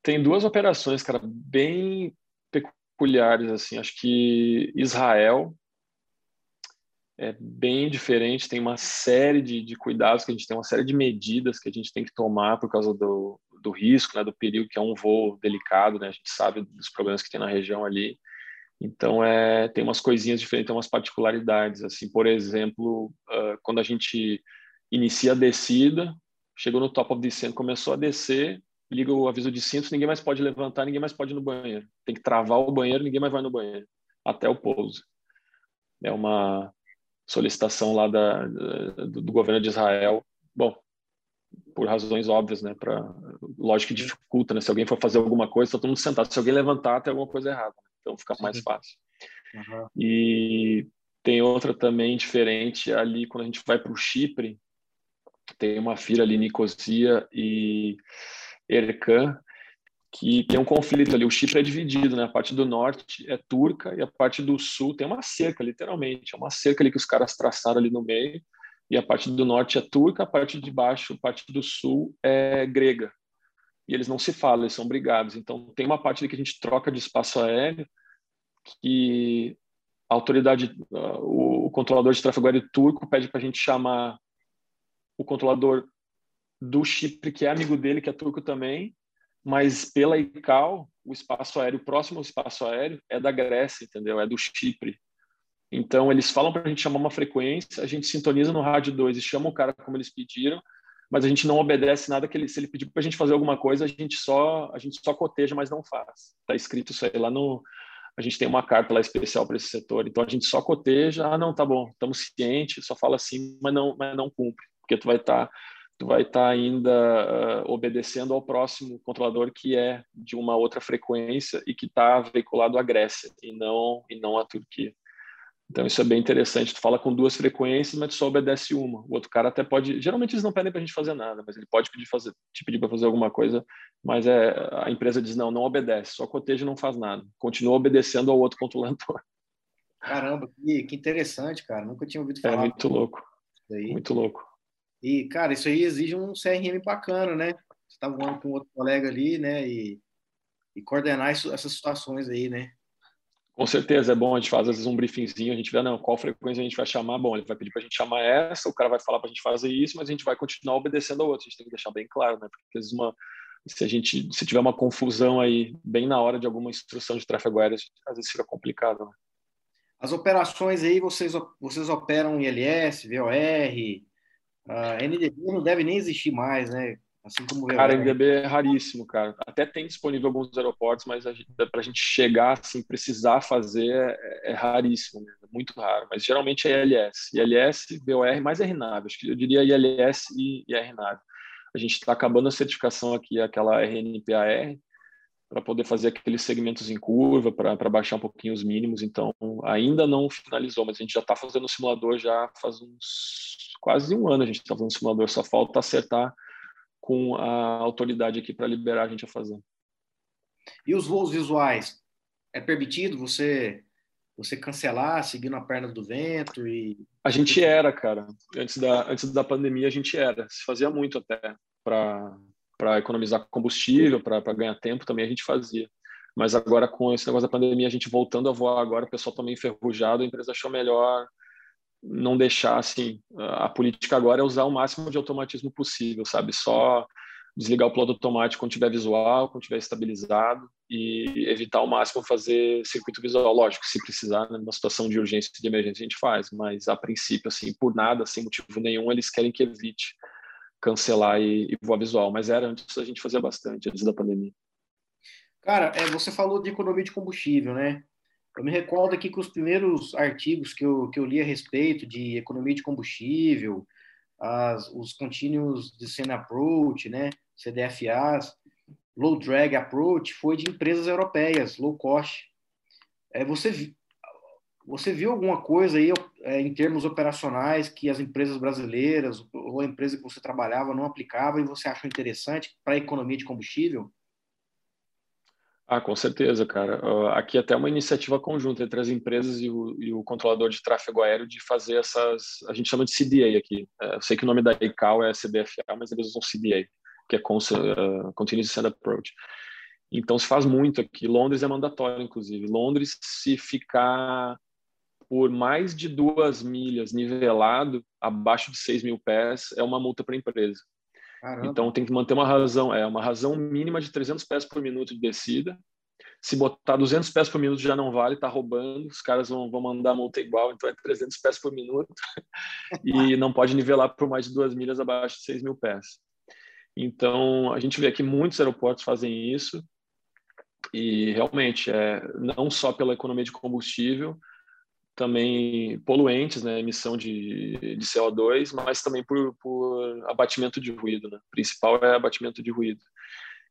tem duas operações, cara, bem peculiares assim. Acho que Israel é bem diferente, tem uma série de, de cuidados que a gente tem, uma série de medidas que a gente tem que tomar por causa do, do risco, né, do perigo, que é um voo delicado, né, a gente sabe dos problemas que tem na região ali. Então, é, tem umas coisinhas diferentes, tem umas particularidades. Assim, por exemplo, uh, quando a gente inicia a descida, chegou no top of descent, começou a descer, liga o aviso de cinto, ninguém mais pode levantar, ninguém mais pode ir no banheiro. Tem que travar o banheiro, ninguém mais vai no banheiro, até o pouso. É uma solicitação lá da, do, do governo de Israel. Bom, por razões óbvias, né? Para lógico que dificulta, né? Se alguém for fazer alguma coisa, tá todo mundo sentado. Se alguém levantar, tem alguma coisa errada. Então fica mais fácil. Uhum. E tem outra também diferente ali quando a gente vai para o Chipre. Tem uma fila ali, Nicosia e Ercan, que tem um conflito ali. O Chipre é dividido, né? A parte do norte é turca e a parte do sul tem uma cerca, literalmente. É uma cerca ali que os caras traçaram ali no meio e a parte do norte é turca, a parte de baixo, a parte do sul é grega. E eles não se falam, eles são brigados. Então, tem uma parte ali que a gente troca de espaço aéreo que a autoridade, uh, o controlador de tráfego aéreo turco pede para a gente chamar o controlador do Chipre, que é amigo dele, que é turco também, mas pela ICAO, o espaço aéreo próximo ao espaço aéreo é da Grécia, entendeu? É do Chipre. Então, eles falam para a gente chamar uma frequência, a gente sintoniza no rádio 2 e chama o cara como eles pediram, mas a gente não obedece nada que ele, se ele pedir para a gente fazer alguma coisa, a gente só a gente só coteja, mas não faz. Está escrito isso aí lá no a gente tem uma carta lá especial para esse setor, então a gente só coteja, ah não, tá bom, estamos cientes, só fala assim, mas não mas não cumpre, porque tu vai estar tá, tu vai estar tá ainda uh, obedecendo ao próximo controlador que é de uma outra frequência e que está veiculado à Grécia e não e não à Turquia. Então isso é bem interessante. Tu fala com duas frequências, mas tu só obedece uma. O outro cara até pode. Geralmente eles não pedem para a gente fazer nada, mas ele pode pedir fazer, te pedir para fazer alguma coisa, mas é a empresa diz não, não obedece, só coteja e não faz nada. Continua obedecendo ao outro controlador. Caramba, que, que interessante, cara. Nunca tinha ouvido é falar. É muito louco. Muito louco. E cara, isso aí exige um CRM bacana, né? Você tá voando com outro colega ali, né? E e coordenar isso, essas situações aí, né? Com certeza, é bom, a gente faz às vezes um briefingzinho, a gente vê, não, qual frequência a gente vai chamar, bom, ele vai pedir para a gente chamar essa, o cara vai falar para a gente fazer isso, mas a gente vai continuar obedecendo a outra, a gente tem que deixar bem claro, né, porque às vezes uma, se a gente, se tiver uma confusão aí, bem na hora de alguma instrução de tráfego aéreo, às vezes fica complicado, né? As operações aí, vocês, vocês operam ILS, VOR, uh, NDB não deve nem existir mais, né? Assim como cara, MDB é raríssimo, cara. Até tem disponível alguns aeroportos, mas para a gente chegar assim, precisar fazer é, é raríssimo, é muito raro. Mas geralmente é ILS, ILS, BOR, mais RNAV. Acho que eu diria ILS e, e RNAV. A gente está acabando a certificação aqui, aquela RNPAR, para poder fazer aqueles segmentos em curva, para baixar um pouquinho os mínimos. Então, ainda não finalizou, mas a gente já está fazendo o simulador já faz uns quase um ano. A gente está fazendo simulador, só falta acertar com a autoridade aqui para liberar a gente a fazer. E os voos visuais? É permitido você você cancelar seguindo a perna do vento e a gente era, cara. Antes da antes da pandemia a gente era. Se fazia muito até para para economizar combustível, para ganhar tempo também a gente fazia. Mas agora com esse negócio da pandemia a gente voltando a voar agora, o pessoal também enferrujado, a empresa achou melhor não deixar assim. A política agora é usar o máximo de automatismo possível, sabe? Só desligar o piloto automático quando tiver visual, quando tiver estabilizado e evitar ao máximo fazer circuito visual. Lógico, se precisar, né, numa situação de urgência de emergência a gente faz, mas a princípio, assim, por nada, sem motivo nenhum, eles querem que evite cancelar e, e voar visual. Mas era antes a gente fazia bastante, antes da pandemia. Cara, é, você falou de economia de combustível, né? Eu me recordo aqui que os primeiros artigos que eu, que eu li a respeito de economia de combustível, as, os Continuous Descent Approach, né, CDFAs, Low Drag Approach, foi de empresas europeias, low cost. É, você, você viu alguma coisa aí é, em termos operacionais que as empresas brasileiras ou a empresa que você trabalhava não aplicava e você achou interessante para a economia de combustível? Ah, com certeza, cara. Uh, aqui até uma iniciativa conjunta entre as empresas e o, e o, controlador de tráfego aéreo de fazer essas, a gente chama de CDA aqui. Uh, eu sei que o nome da ICAO é CBFA, mas eles usam CDA, que é uh, Continuous Descent Approach. Então se faz muito aqui. Londres é mandatório, inclusive. Londres, se ficar por mais de duas milhas nivelado, abaixo de 6 mil pés, é uma multa para a empresa. Caramba. Então tem que manter uma razão, é uma razão mínima de 300 pés por minuto de descida. Se botar 200 pés por minuto já não vale, tá roubando, os caras vão, vão mandar multa igual, então é 300 pés por minuto e não pode nivelar por mais de duas milhas abaixo de 6 mil pés. Então a gente vê que muitos aeroportos fazem isso e realmente é não só pela economia de combustível, também poluentes, né, emissão de, de CO2, mas também por, por abatimento de ruído. Né? O principal é abatimento de ruído.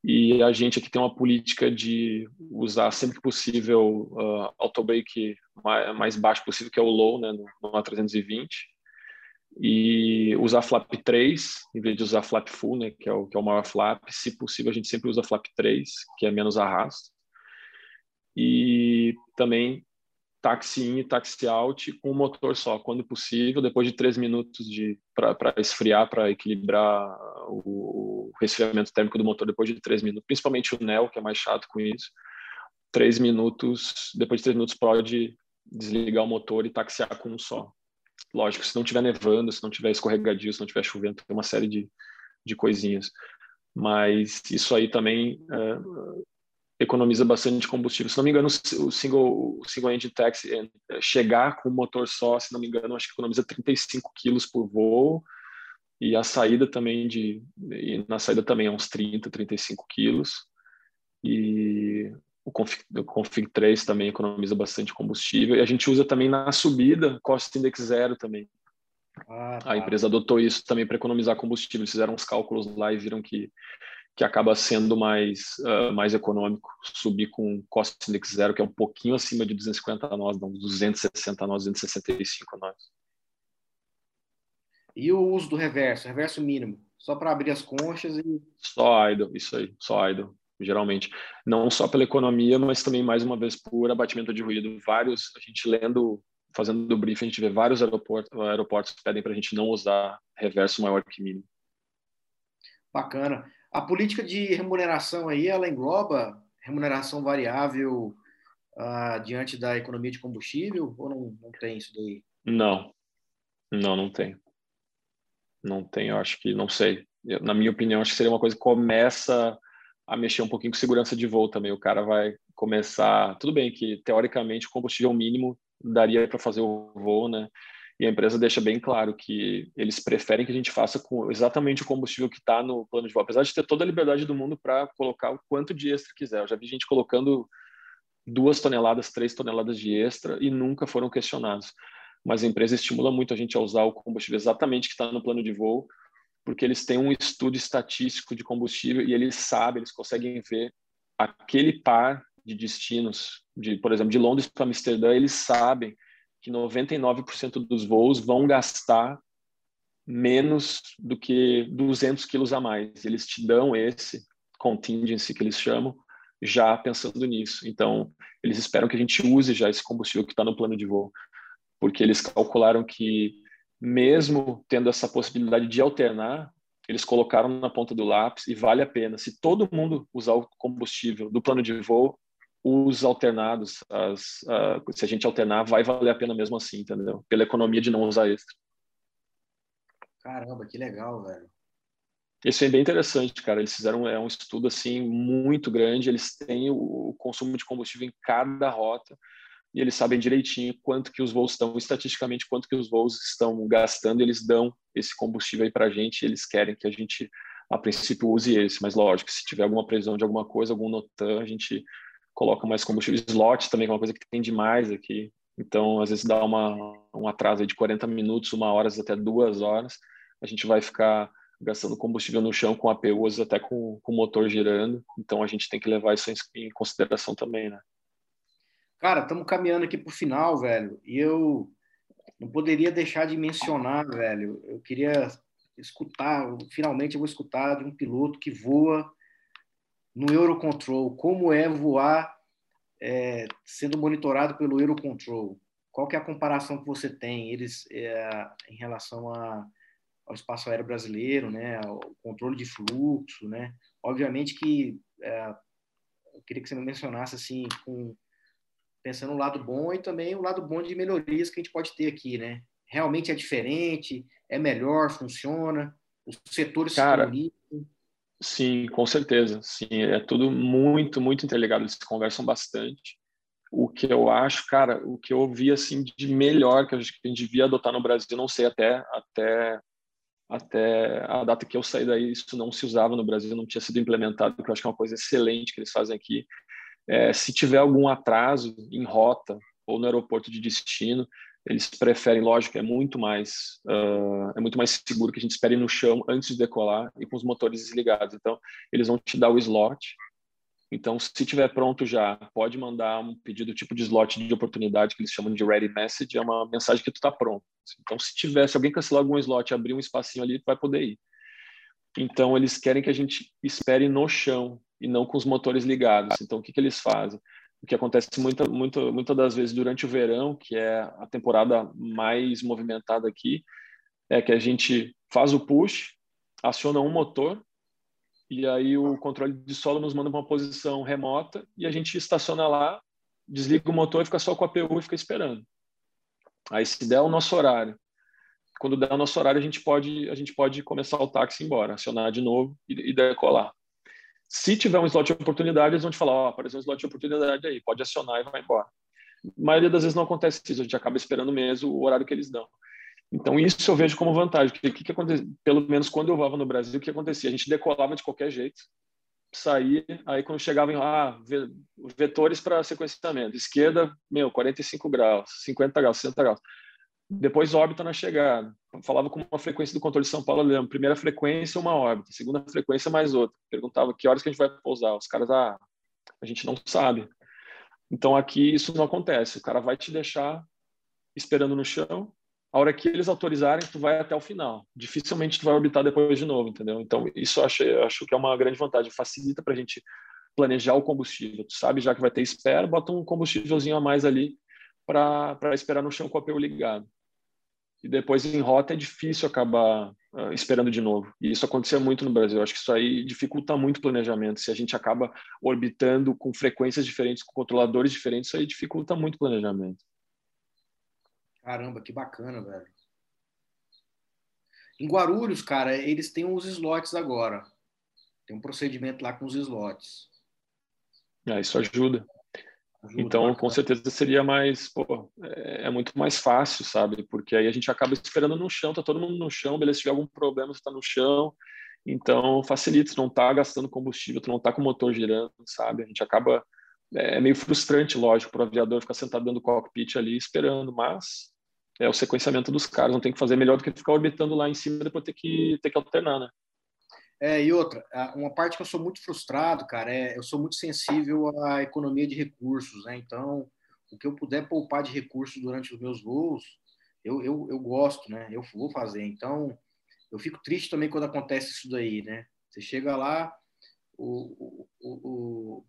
E a gente aqui tem uma política de usar sempre que possível uh, autobrake mais, mais, baixo possível, que é o low, né, no, no A320, e usar flap 3, em vez de usar flap full, né, que é o, que é o maior flap. Se possível, a gente sempre usa flap 3, que é menos arrasto. E também táxi in e táxi out com um motor só, quando possível, depois de três minutos de para esfriar, para equilibrar o, o, resfriamento térmico do motor depois de três minutos, principalmente o NEO, que é mais chato com isso. Três minutos, depois de três minutos pode desligar o motor e taxiar com um só. Lógico, se não tiver nevando, se não tiver escorregadio, se não tiver chovendo, tem uma série de, de coisinhas. Mas isso aí também é, economiza bastante combustível. Se não me engano, o single, o single engine taxi é chegar com o motor só, se não me engano, acho que economiza 35 quilos por voo e a saída também de e na saída também é uns 30, 35 quilos e o config, o config 3 também economiza bastante combustível e a gente usa também na subida cost index zero também. Ah, tá. A empresa adotou isso também para economizar combustível. Eles fizeram uns cálculos lá e viram que que acaba sendo mais, uh, mais econômico subir com cost index zero, que é um pouquinho acima de 250 nós, não, 260 nós, 265 nós. E o uso do reverso, reverso mínimo, só para abrir as conchas e... Só idle, isso aí, só idle, geralmente. Não só pela economia, mas também, mais uma vez, por abatimento de ruído. Vários, a gente lendo, fazendo o briefing, a gente vê vários aeroportos, aeroportos pedem para a gente não usar reverso maior que mínimo. Bacana. A política de remuneração aí, ela engloba remuneração variável uh, diante da economia de combustível ou não, não tem isso daí? Não, não, não tem. Não tem, eu acho que, não sei. Eu, na minha opinião, acho que seria uma coisa que começa a mexer um pouquinho com segurança de voo também. O cara vai começar. Tudo bem que, teoricamente, o combustível mínimo daria para fazer o voo, né? E a empresa deixa bem claro que eles preferem que a gente faça com exatamente o combustível que está no plano de voo, apesar de ter toda a liberdade do mundo para colocar o quanto de extra quiser. Eu já vi gente colocando duas toneladas, três toneladas de extra e nunca foram questionados. Mas a empresa estimula muito a gente a usar o combustível exatamente que está no plano de voo, porque eles têm um estudo estatístico de combustível e eles sabem, eles conseguem ver aquele par de destinos, de, por exemplo, de Londres para Amsterdã, eles sabem que 99% dos voos vão gastar menos do que 200 quilos a mais. Eles te dão esse contingency que eles chamam, já pensando nisso. Então, eles esperam que a gente use já esse combustível que está no plano de voo, porque eles calcularam que, mesmo tendo essa possibilidade de alternar, eles colocaram na ponta do lápis e vale a pena. Se todo mundo usar o combustível do plano de voo, os alternados, as, se a gente alternar, vai valer a pena mesmo assim, entendeu? Pela economia de não usar extra. Caramba, que legal, velho. Isso é bem interessante, cara. Eles fizeram é um estudo assim muito grande. Eles têm o, o consumo de combustível em cada rota e eles sabem direitinho quanto que os voos estão, estatisticamente quanto que os voos estão gastando. Eles dão esse combustível aí para a gente. eles querem que a gente, a princípio, use esse. Mas lógico, se tiver alguma previsão de alguma coisa, algum notan, a gente coloca mais combustível. Slot também é uma coisa que tem demais aqui. Então, às vezes dá uma, um atraso de 40 minutos, uma hora, até duas horas. A gente vai ficar gastando combustível no chão com APUs, até com, com o motor girando. Então, a gente tem que levar isso em, em consideração também, né? Cara, estamos caminhando aqui para o final, velho. E eu não poderia deixar de mencionar, velho. Eu queria escutar, finalmente eu vou escutar de um piloto que voa no Eurocontrol, como é voar é, sendo monitorado pelo Eurocontrol? Qual que é a comparação que você tem eles é, em relação a, ao espaço aéreo brasileiro, né, ao controle de fluxo, né? Obviamente que é, eu queria que você me mencionasse assim, com, pensando no lado bom e também o lado bom de melhorias que a gente pode ter aqui, né? Realmente é diferente, é melhor, funciona, os setores Cara, se comunicam. Sim, com certeza. Sim, é tudo muito, muito interligado. Eles conversam bastante. O que eu acho, cara, o que eu ouvi assim de melhor que a gente, que a gente devia adotar no Brasil, não sei até até até a data que eu saí daí, isso não se usava no Brasil, não tinha sido implementado, que eu acho que é uma coisa excelente que eles fazem aqui. É, se tiver algum atraso em rota ou no aeroporto de destino, eles preferem, lógico, é muito mais uh, é muito mais seguro que a gente espere no chão antes de decolar e com os motores desligados. Então, eles vão te dar o slot. Então, se tiver pronto já, pode mandar um pedido tipo de slot de oportunidade que eles chamam de ready message, é uma mensagem que tu está pronto. Então, se tiver, se alguém cancelar algum slot, abrir um espacinho ali, tu vai poder ir. Então, eles querem que a gente espere no chão e não com os motores ligados. Então, o que, que eles fazem? O que acontece muita, muita, muitas das vezes durante o verão, que é a temporada mais movimentada aqui, é que a gente faz o push, aciona um motor, e aí o controle de solo nos manda para uma posição remota, e a gente estaciona lá, desliga o motor e fica só com a PU e fica esperando. Aí se der o nosso horário, quando der o nosso horário, a gente pode, a gente pode começar o táxi embora, acionar de novo e, e decolar. Se tiver um slot de oportunidade, eles vão te falar, ó, oh, apareceu um slot de oportunidade aí, pode acionar e vai embora. A maioria das vezes não acontece isso, a gente acaba esperando mesmo o horário que eles dão. Então, isso eu vejo como vantagem. O que, que, acontece? Pelo menos quando eu voava no Brasil, o que acontecia? A gente decolava de qualquer jeito, saía, aí quando chegava em ah, vetores para sequenciamento, esquerda, meu, 45 graus, 50 graus, 60 graus. Depois órbita na chegada. Falava com uma frequência do controle de São Paulo, lembro. Primeira frequência, uma órbita. Segunda frequência, mais outra. Perguntava que horas que a gente vai pousar. Os caras, ah, a gente não sabe. Então aqui isso não acontece. O cara vai te deixar esperando no chão. A hora que eles autorizarem, tu vai até o final. Dificilmente tu vai orbitar depois de novo, entendeu? Então isso eu acho, eu acho que é uma grande vantagem. Facilita para a gente planejar o combustível. Tu sabe já que vai ter espera, bota um combustívelzinho a mais ali para esperar no chão com o APU ligado e depois em rota é difícil acabar uh, esperando de novo. E isso acontecia muito no Brasil. Eu acho que isso aí dificulta muito o planejamento. Se a gente acaba orbitando com frequências diferentes, com controladores diferentes, isso aí dificulta muito o planejamento. Caramba, que bacana, velho. Em Guarulhos, cara, eles têm uns slots agora. Tem um procedimento lá com os slots. Ah, isso ajuda. Ajuda então, com certeza seria mais, pô, é, é, muito mais fácil, sabe? Porque aí a gente acaba esperando no chão, tá todo mundo no chão, beleza, se tiver algum problema, você tá no chão. Então, facilita, você não tá gastando combustível, tu não tá com o motor girando, sabe? A gente acaba é, é meio frustrante, lógico, para o aviador ficar sentado dentro do cockpit ali esperando, mas é o sequenciamento dos caras, não tem que fazer melhor do que ficar orbitando lá em cima e depois ter que, ter que alternar, né? É, e outra, uma parte que eu sou muito frustrado, cara, é eu sou muito sensível à economia de recursos, né? Então, o que eu puder poupar de recursos durante os meus voos, eu, eu, eu gosto, né? Eu vou fazer. Então, eu fico triste também quando acontece isso daí, né? Você chega lá, o, o,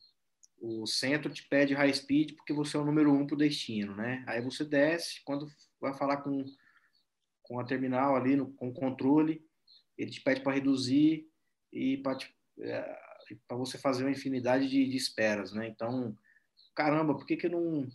o, o centro te pede high speed porque você é o número um para o destino, né? Aí você desce, quando vai falar com, com a terminal ali, no, com o controle, ele te pede para reduzir e para é, você fazer uma infinidade de, de, esperas, né? Então, caramba, por que que não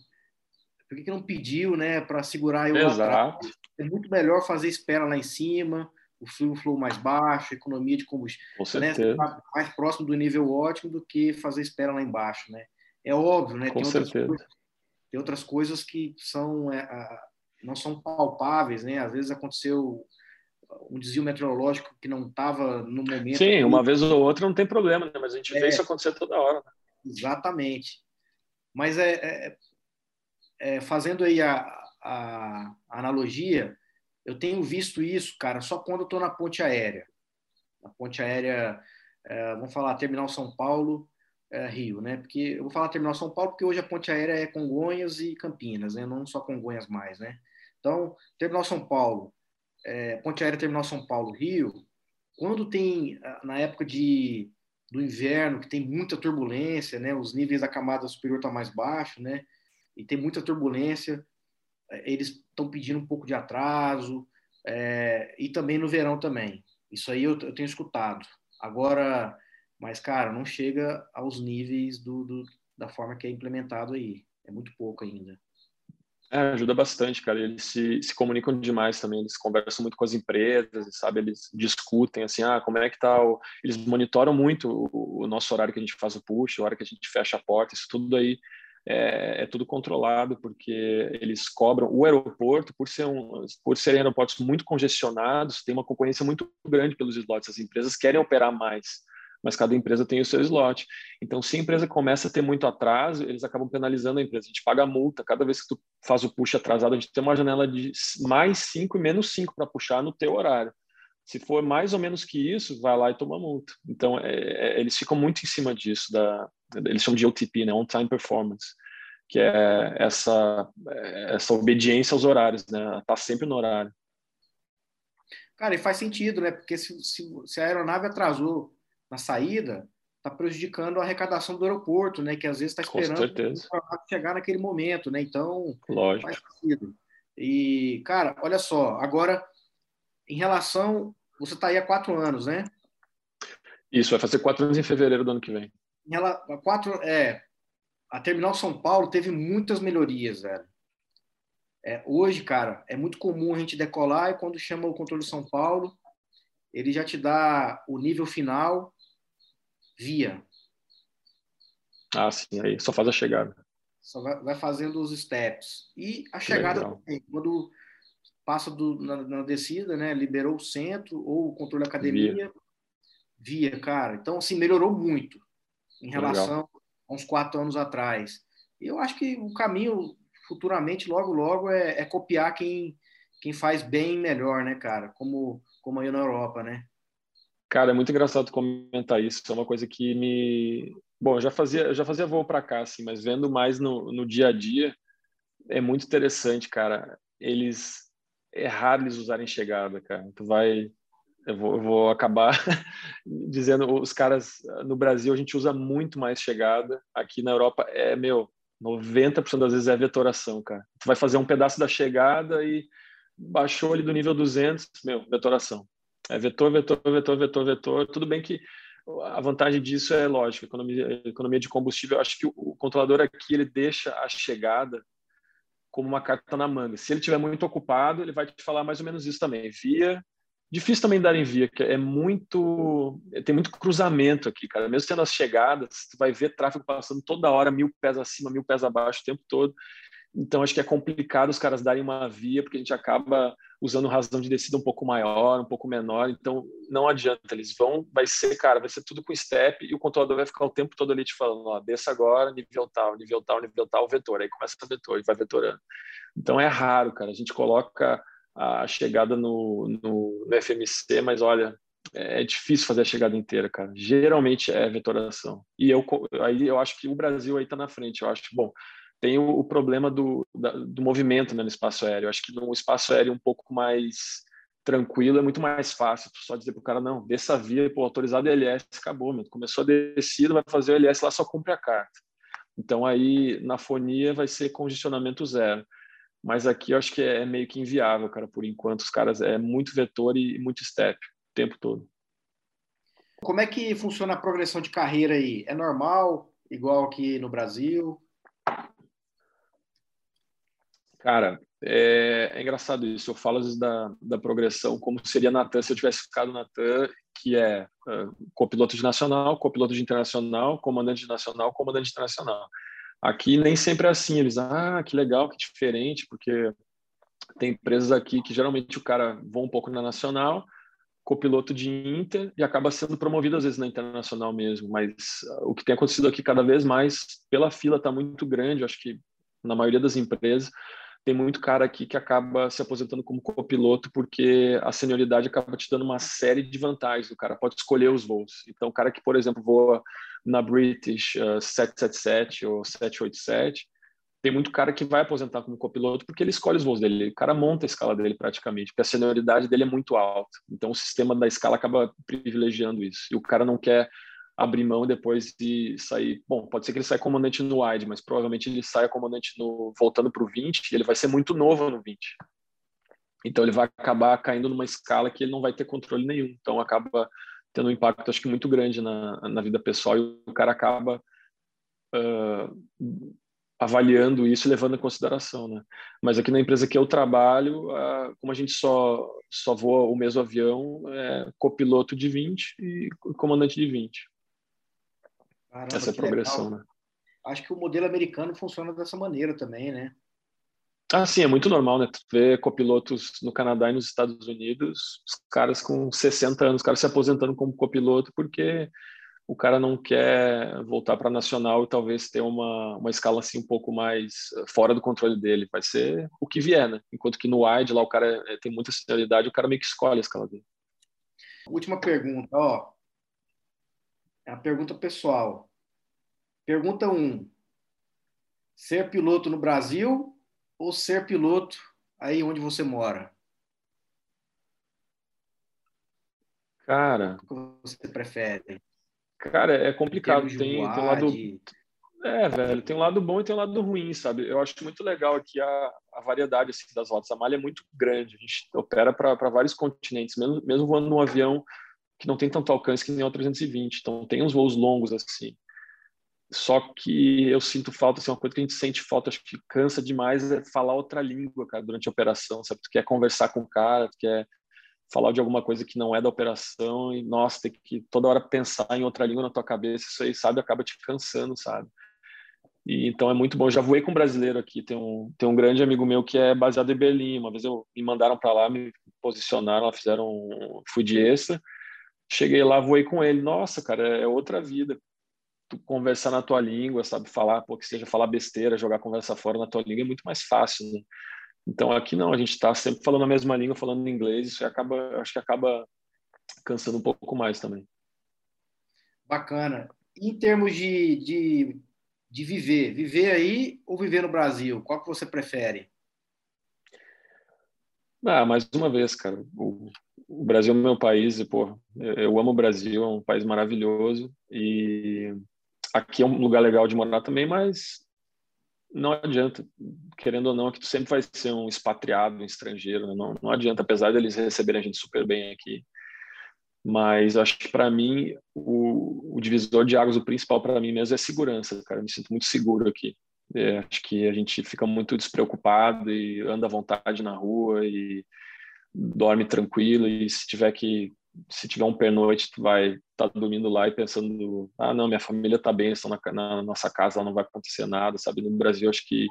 por que, que não pediu, né, para segurar eu Exato. É muito melhor fazer espera lá em cima, o fluxo flow mais baixo, economia de combustível, Com né. Né, mais próximo do nível ótimo do que fazer espera lá embaixo, né? É óbvio, né? Com tem certeza. Outras coisas, tem outras coisas que são é, não são palpáveis, né? Às vezes aconteceu um desvio meteorológico que não estava no momento. Sim, uma vez ou outra não tem problema, né? mas a gente é, vê isso acontecer toda hora. Né? Exatamente. Mas é, é, é, fazendo aí a, a, analogia, eu tenho visto isso, cara, só quando eu estou na ponte aérea. Na ponte aérea, é, vamos falar, Terminal São Paulo, é, Rio, né? Porque eu vou falar Terminal São Paulo porque hoje a ponte aérea é Congonhas e Campinas, né? Não só Congonhas mais, né? Então, Terminal São Paulo, é, Ponte Aérea Terminal São Paulo, Rio, quando tem, na época de, do inverno, que tem muita turbulência, né, os níveis da camada superior estão tá mais baixos, né, e tem muita turbulência, é, eles estão pedindo um pouco de atraso, é, e também no verão também. Isso aí eu, eu, tenho escutado. Agora, mas, cara, não chega aos níveis do, do, da forma que é implementado aí. É muito pouco ainda. É, ajuda bastante, cara. Eles se, se comunicam demais também, eles conversam muito com as empresas, sabe? Eles discutem, assim, ah, como é que tá o... Eles monitoram muito o, o nosso horário que a gente faz o push, a hora que a gente fecha a porta, isso tudo aí é, é, tudo controlado, porque eles cobram o aeroporto, por, ser um, por serem aeroportos muito congestionados, tem uma concorrência muito grande pelos slots, as empresas querem operar mais mas cada empresa tem o seu slot. Então, se a empresa começa a ter muito atraso, eles acabam penalizando a empresa. A gente paga multa cada vez que tu faz o push atrasado, a gente tem uma janela de mais 5 e menos 5 para puxar no teu horário. Se for mais ou menos que isso, vai lá e toma multa. Então, é, é, eles ficam muito em cima disso, da, eles chamam de OTP, né? On-Time Performance, que é essa, essa obediência aos horários, né? Tá sempre no horário. Cara, e faz sentido, né? Porque se, se, se a aeronave atrasou na saída, está prejudicando a arrecadação do aeroporto, né? Que às vezes está esperando chegar naquele momento, né? Então, Lógico. faz sentido. E, cara, olha só, agora, em relação. Você está aí há quatro anos, né? Isso, vai fazer quatro anos em fevereiro do ano que vem. Ela, quatro, é, a Terminal São Paulo teve muitas melhorias, velho. É, hoje, cara, é muito comum a gente decolar e quando chama o controle de São Paulo, ele já te dá o nível final via. Ah, sim, aí só faz a chegada. Só vai, vai fazendo os steps. E a chegada também, quando passa do, na, na, descida, né? Liberou o centro ou o controle da academia, via. via, cara. Então, assim, melhorou muito em relação Legal. a uns quatro anos atrás. E eu acho que o caminho futuramente, logo, logo, é, é copiar quem, quem faz bem melhor, né, cara? Como, como aí na Europa, né? Cara, é muito engraçado comentar isso. É uma coisa que me. Bom, eu já fazia, eu já fazia voo para cá, assim, mas vendo mais no, no dia a dia, é muito interessante, cara. Eles. É raro eles usarem chegada, cara. Tu vai. Eu vou, eu vou acabar dizendo, os caras no Brasil a gente usa muito mais chegada. Aqui na Europa é, meu, 90% das vezes é vetoração, cara. Tu vai fazer um pedaço da chegada e baixou ali do nível 200, meu, vetoração É vetor, vetor, vetor, vetor, vetor. Tudo bem que a vantagem disso é lógico, economia, economia de combustível. Eu acho que o controlador aqui ele deixa a chegada como uma carta na manga. Se ele estiver muito ocupado, ele vai te falar mais ou menos isso também. Via, difícil também dar em via, que é muito, tem muito cruzamento aqui, cara. Mesmo tendo as chegadas, tu vai ver tráfego passando toda hora, mil pés acima, mil pés abaixo o tempo todo. Então, acho que é complicado os caras darem uma via, porque a gente acaba usando razão de descida um pouco maior, um pouco menor. Então, não adianta. Eles vão, vai ser, cara, vai ser tudo com step e o controlador vai ficar o tempo todo ali te falando: ó, desça agora, nível tal, nível tal, nível tal, vetor. Aí começa a vetor e vai vetorando. Então, é raro, cara. A gente coloca a chegada no, no, no FMC, mas olha, é difícil fazer a chegada inteira, cara. Geralmente é vetoração. E eu aí eu acho que o Brasil aí tá na frente. Eu acho bom, tem o, o problema do, da, do movimento né, no espaço aéreo. Eu acho que no espaço aéreo um pouco mais tranquilo é muito mais fácil. Só dizer para o cara, não, dessa via, pô, autorizado LS, acabou, meu. Começou a descida, vai fazer o LS lá, só cumpre a carta. Então aí na fonia vai ser congestionamento zero. Mas aqui eu acho que é, é meio que inviável, cara, por enquanto. Os caras é muito vetor e muito step o tempo todo. Como é que funciona a progressão de carreira aí? É normal, igual aqui no Brasil? Cara, é, é, engraçado isso. Eu falo às vezes da, da progressão, como seria na TAM se eu tivesse ficado na TAM, que é uh, copiloto de nacional, copiloto de internacional, comandante de nacional, comandante internacional. Aqui nem sempre é assim. Eles, ah, que legal, que diferente, porque tem empresas aqui que geralmente o cara voa um pouco na nacional, copiloto de Inter e acaba sendo promovido às vezes na internacional mesmo. Mas uh, o que tem acontecido aqui cada vez mais, pela fila está muito grande, acho que na maioria das empresas, tem muito cara aqui que acaba se aposentando como copiloto porque a senioridade acaba te dando uma série de vantagens. O cara pode escolher os voos. Então, o cara que, por exemplo, voa na British uh, 777 ou 787, tem muito cara que vai aposentar como copiloto porque ele escolhe os voos dele. O cara monta a escala dele praticamente, porque a senioridade dele é muito alta. Então, o sistema da escala acaba privilegiando isso. E o cara não quer abrir mão depois de sair. Bom, pode ser que ele saia comandante no wide, mas provavelmente ele saia comandante no voltando para o 20 e ele vai ser muito novo no 20. Então ele vai acabar caindo numa escala que ele não vai ter controle nenhum. Então acaba tendo um impacto, acho que muito grande na, na vida pessoal e o cara acaba uh, avaliando isso e levando em consideração, né? Mas aqui na empresa que eu trabalho, uh, como a gente só só voa o mesmo avião, é copiloto de 20 e comandante de 20. Caramba, essa progressão, legal. né? Acho que o modelo americano funciona dessa maneira também, né? Ah, sim, é muito normal, né? Tu vê copilotos no Canadá e nos Estados Unidos, os caras com 60 anos, os caras se aposentando como copiloto porque o cara não quer voltar para nacional e talvez ter uma, uma escala assim um pouco mais fora do controle dele. Vai ser o que vier, né? Enquanto que no wide lá o cara é, tem muita senioridade, o cara meio que escolhe a escala dele. Última pergunta, ó. É a pergunta pessoal. Pergunta 1. Um, ser piloto no Brasil ou ser piloto aí onde você mora? Cara. O que você prefere? Cara, é complicado. Tem, tem um lado. É, velho, tem um lado bom e tem um lado ruim, sabe? Eu acho muito legal aqui a, a variedade assim, das rotas. A malha é muito grande, a gente opera para vários continentes, mesmo, mesmo voando num avião que não tem tanto alcance que nem o 320. Então tem uns voos longos assim. Só que eu sinto falta, assim, uma coisa que a gente sente falta, acho que cansa demais é falar outra língua, cara, durante a operação, sabe? Tu quer conversar com o cara, tu quer falar de alguma coisa que não é da operação e, nossa, tem que toda hora pensar em outra língua na tua cabeça, isso aí, sabe, acaba te cansando, sabe? E, então é muito bom. Eu já voei com um brasileiro aqui, tem um, tem um grande amigo meu que é baseado em Berlim. Uma vez eu, me mandaram para lá, me posicionaram, fizeram, fui de extra, Cheguei lá, voei com ele. Nossa, cara, é outra vida. Tu conversar na tua língua, sabe? Falar, pô, que seja falar besteira, jogar conversa fora na tua língua é muito mais fácil, né? Então aqui não, a gente está sempre falando a mesma língua, falando inglês, isso acaba, acho que acaba cansando um pouco mais também. Bacana. Em termos de, de, de viver, viver aí ou viver no Brasil, qual que você prefere? Ah, mais uma vez, cara, o, o Brasil é meu país e, pô, eu amo o Brasil, é um país maravilhoso e aqui é um lugar legal de morar também, mas não adianta, querendo ou não, que tu sempre vai ser um expatriado, um estrangeiro, né? não, não adianta, apesar deles receberem a gente super bem aqui, Mas acho que para mim o, o, divisor de águas, o principal para mim mesmo é segurança, cara. Eu me sinto muito seguro aqui. É, acho que a gente fica muito despreocupado e anda à vontade na rua e dorme tranquilo e se tiver que se tiver um pernoite, tu vai estar tá dormindo lá e pensando, ah, não, minha família está bem, estão na, na, nossa casa, não vai acontecer nada, sabe? No Brasil, acho que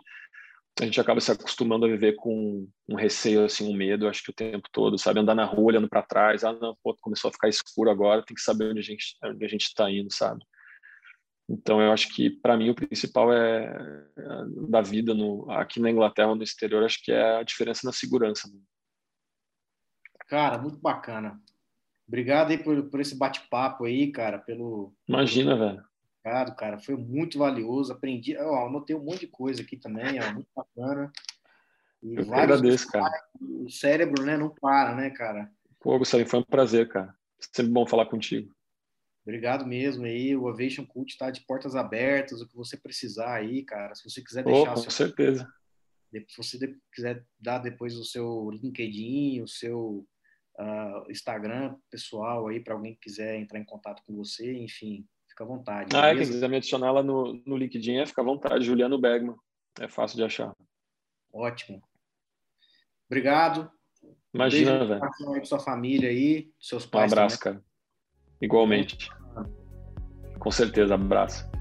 a gente acaba se acostumando a viver com um receio, assim, um medo, acho que o tempo todo, sabe? Andar na rua, olhando para trás, ah, não, pô, começou a ficar escuro agora, tem que saber onde a gente onde a gente está indo, sabe? Então, eu acho que para mim o principal é, é da vida no, aqui na Inglaterra no exterior, acho que é a diferença na segurança. Cara, muito bacana. Obrigado aí por, por esse bate-papo aí, cara, pelo. Imagina, velho. Obrigado, cara. Foi muito valioso. Aprendi. Ó, anotei um monte de coisa aqui também, ó, muito bacana. E Eu agradeço, cara. O cérebro, né, não para, né, cara? Pô, Gustavo, foi um prazer, cara. Sempre bom falar contigo. Obrigado mesmo aí. O Ovation Cult está de portas abertas. O que você precisar aí, cara. Se você quiser deixar. Oh, com seu... certeza. Se você quiser dar depois o seu LinkedIn, o seu uh, Instagram pessoal aí para alguém que quiser entrar em contato com você, enfim, fica à vontade. Ah, é, quem quiser me adicionar lá no, no LinkedIn, é, fica à vontade. Juliano Bergman. É fácil de achar. Ótimo. Obrigado. Imagina, velho. Um sua família aí, seus pais. Um abraço, também. cara. Igualmente. Com certeza, abraço.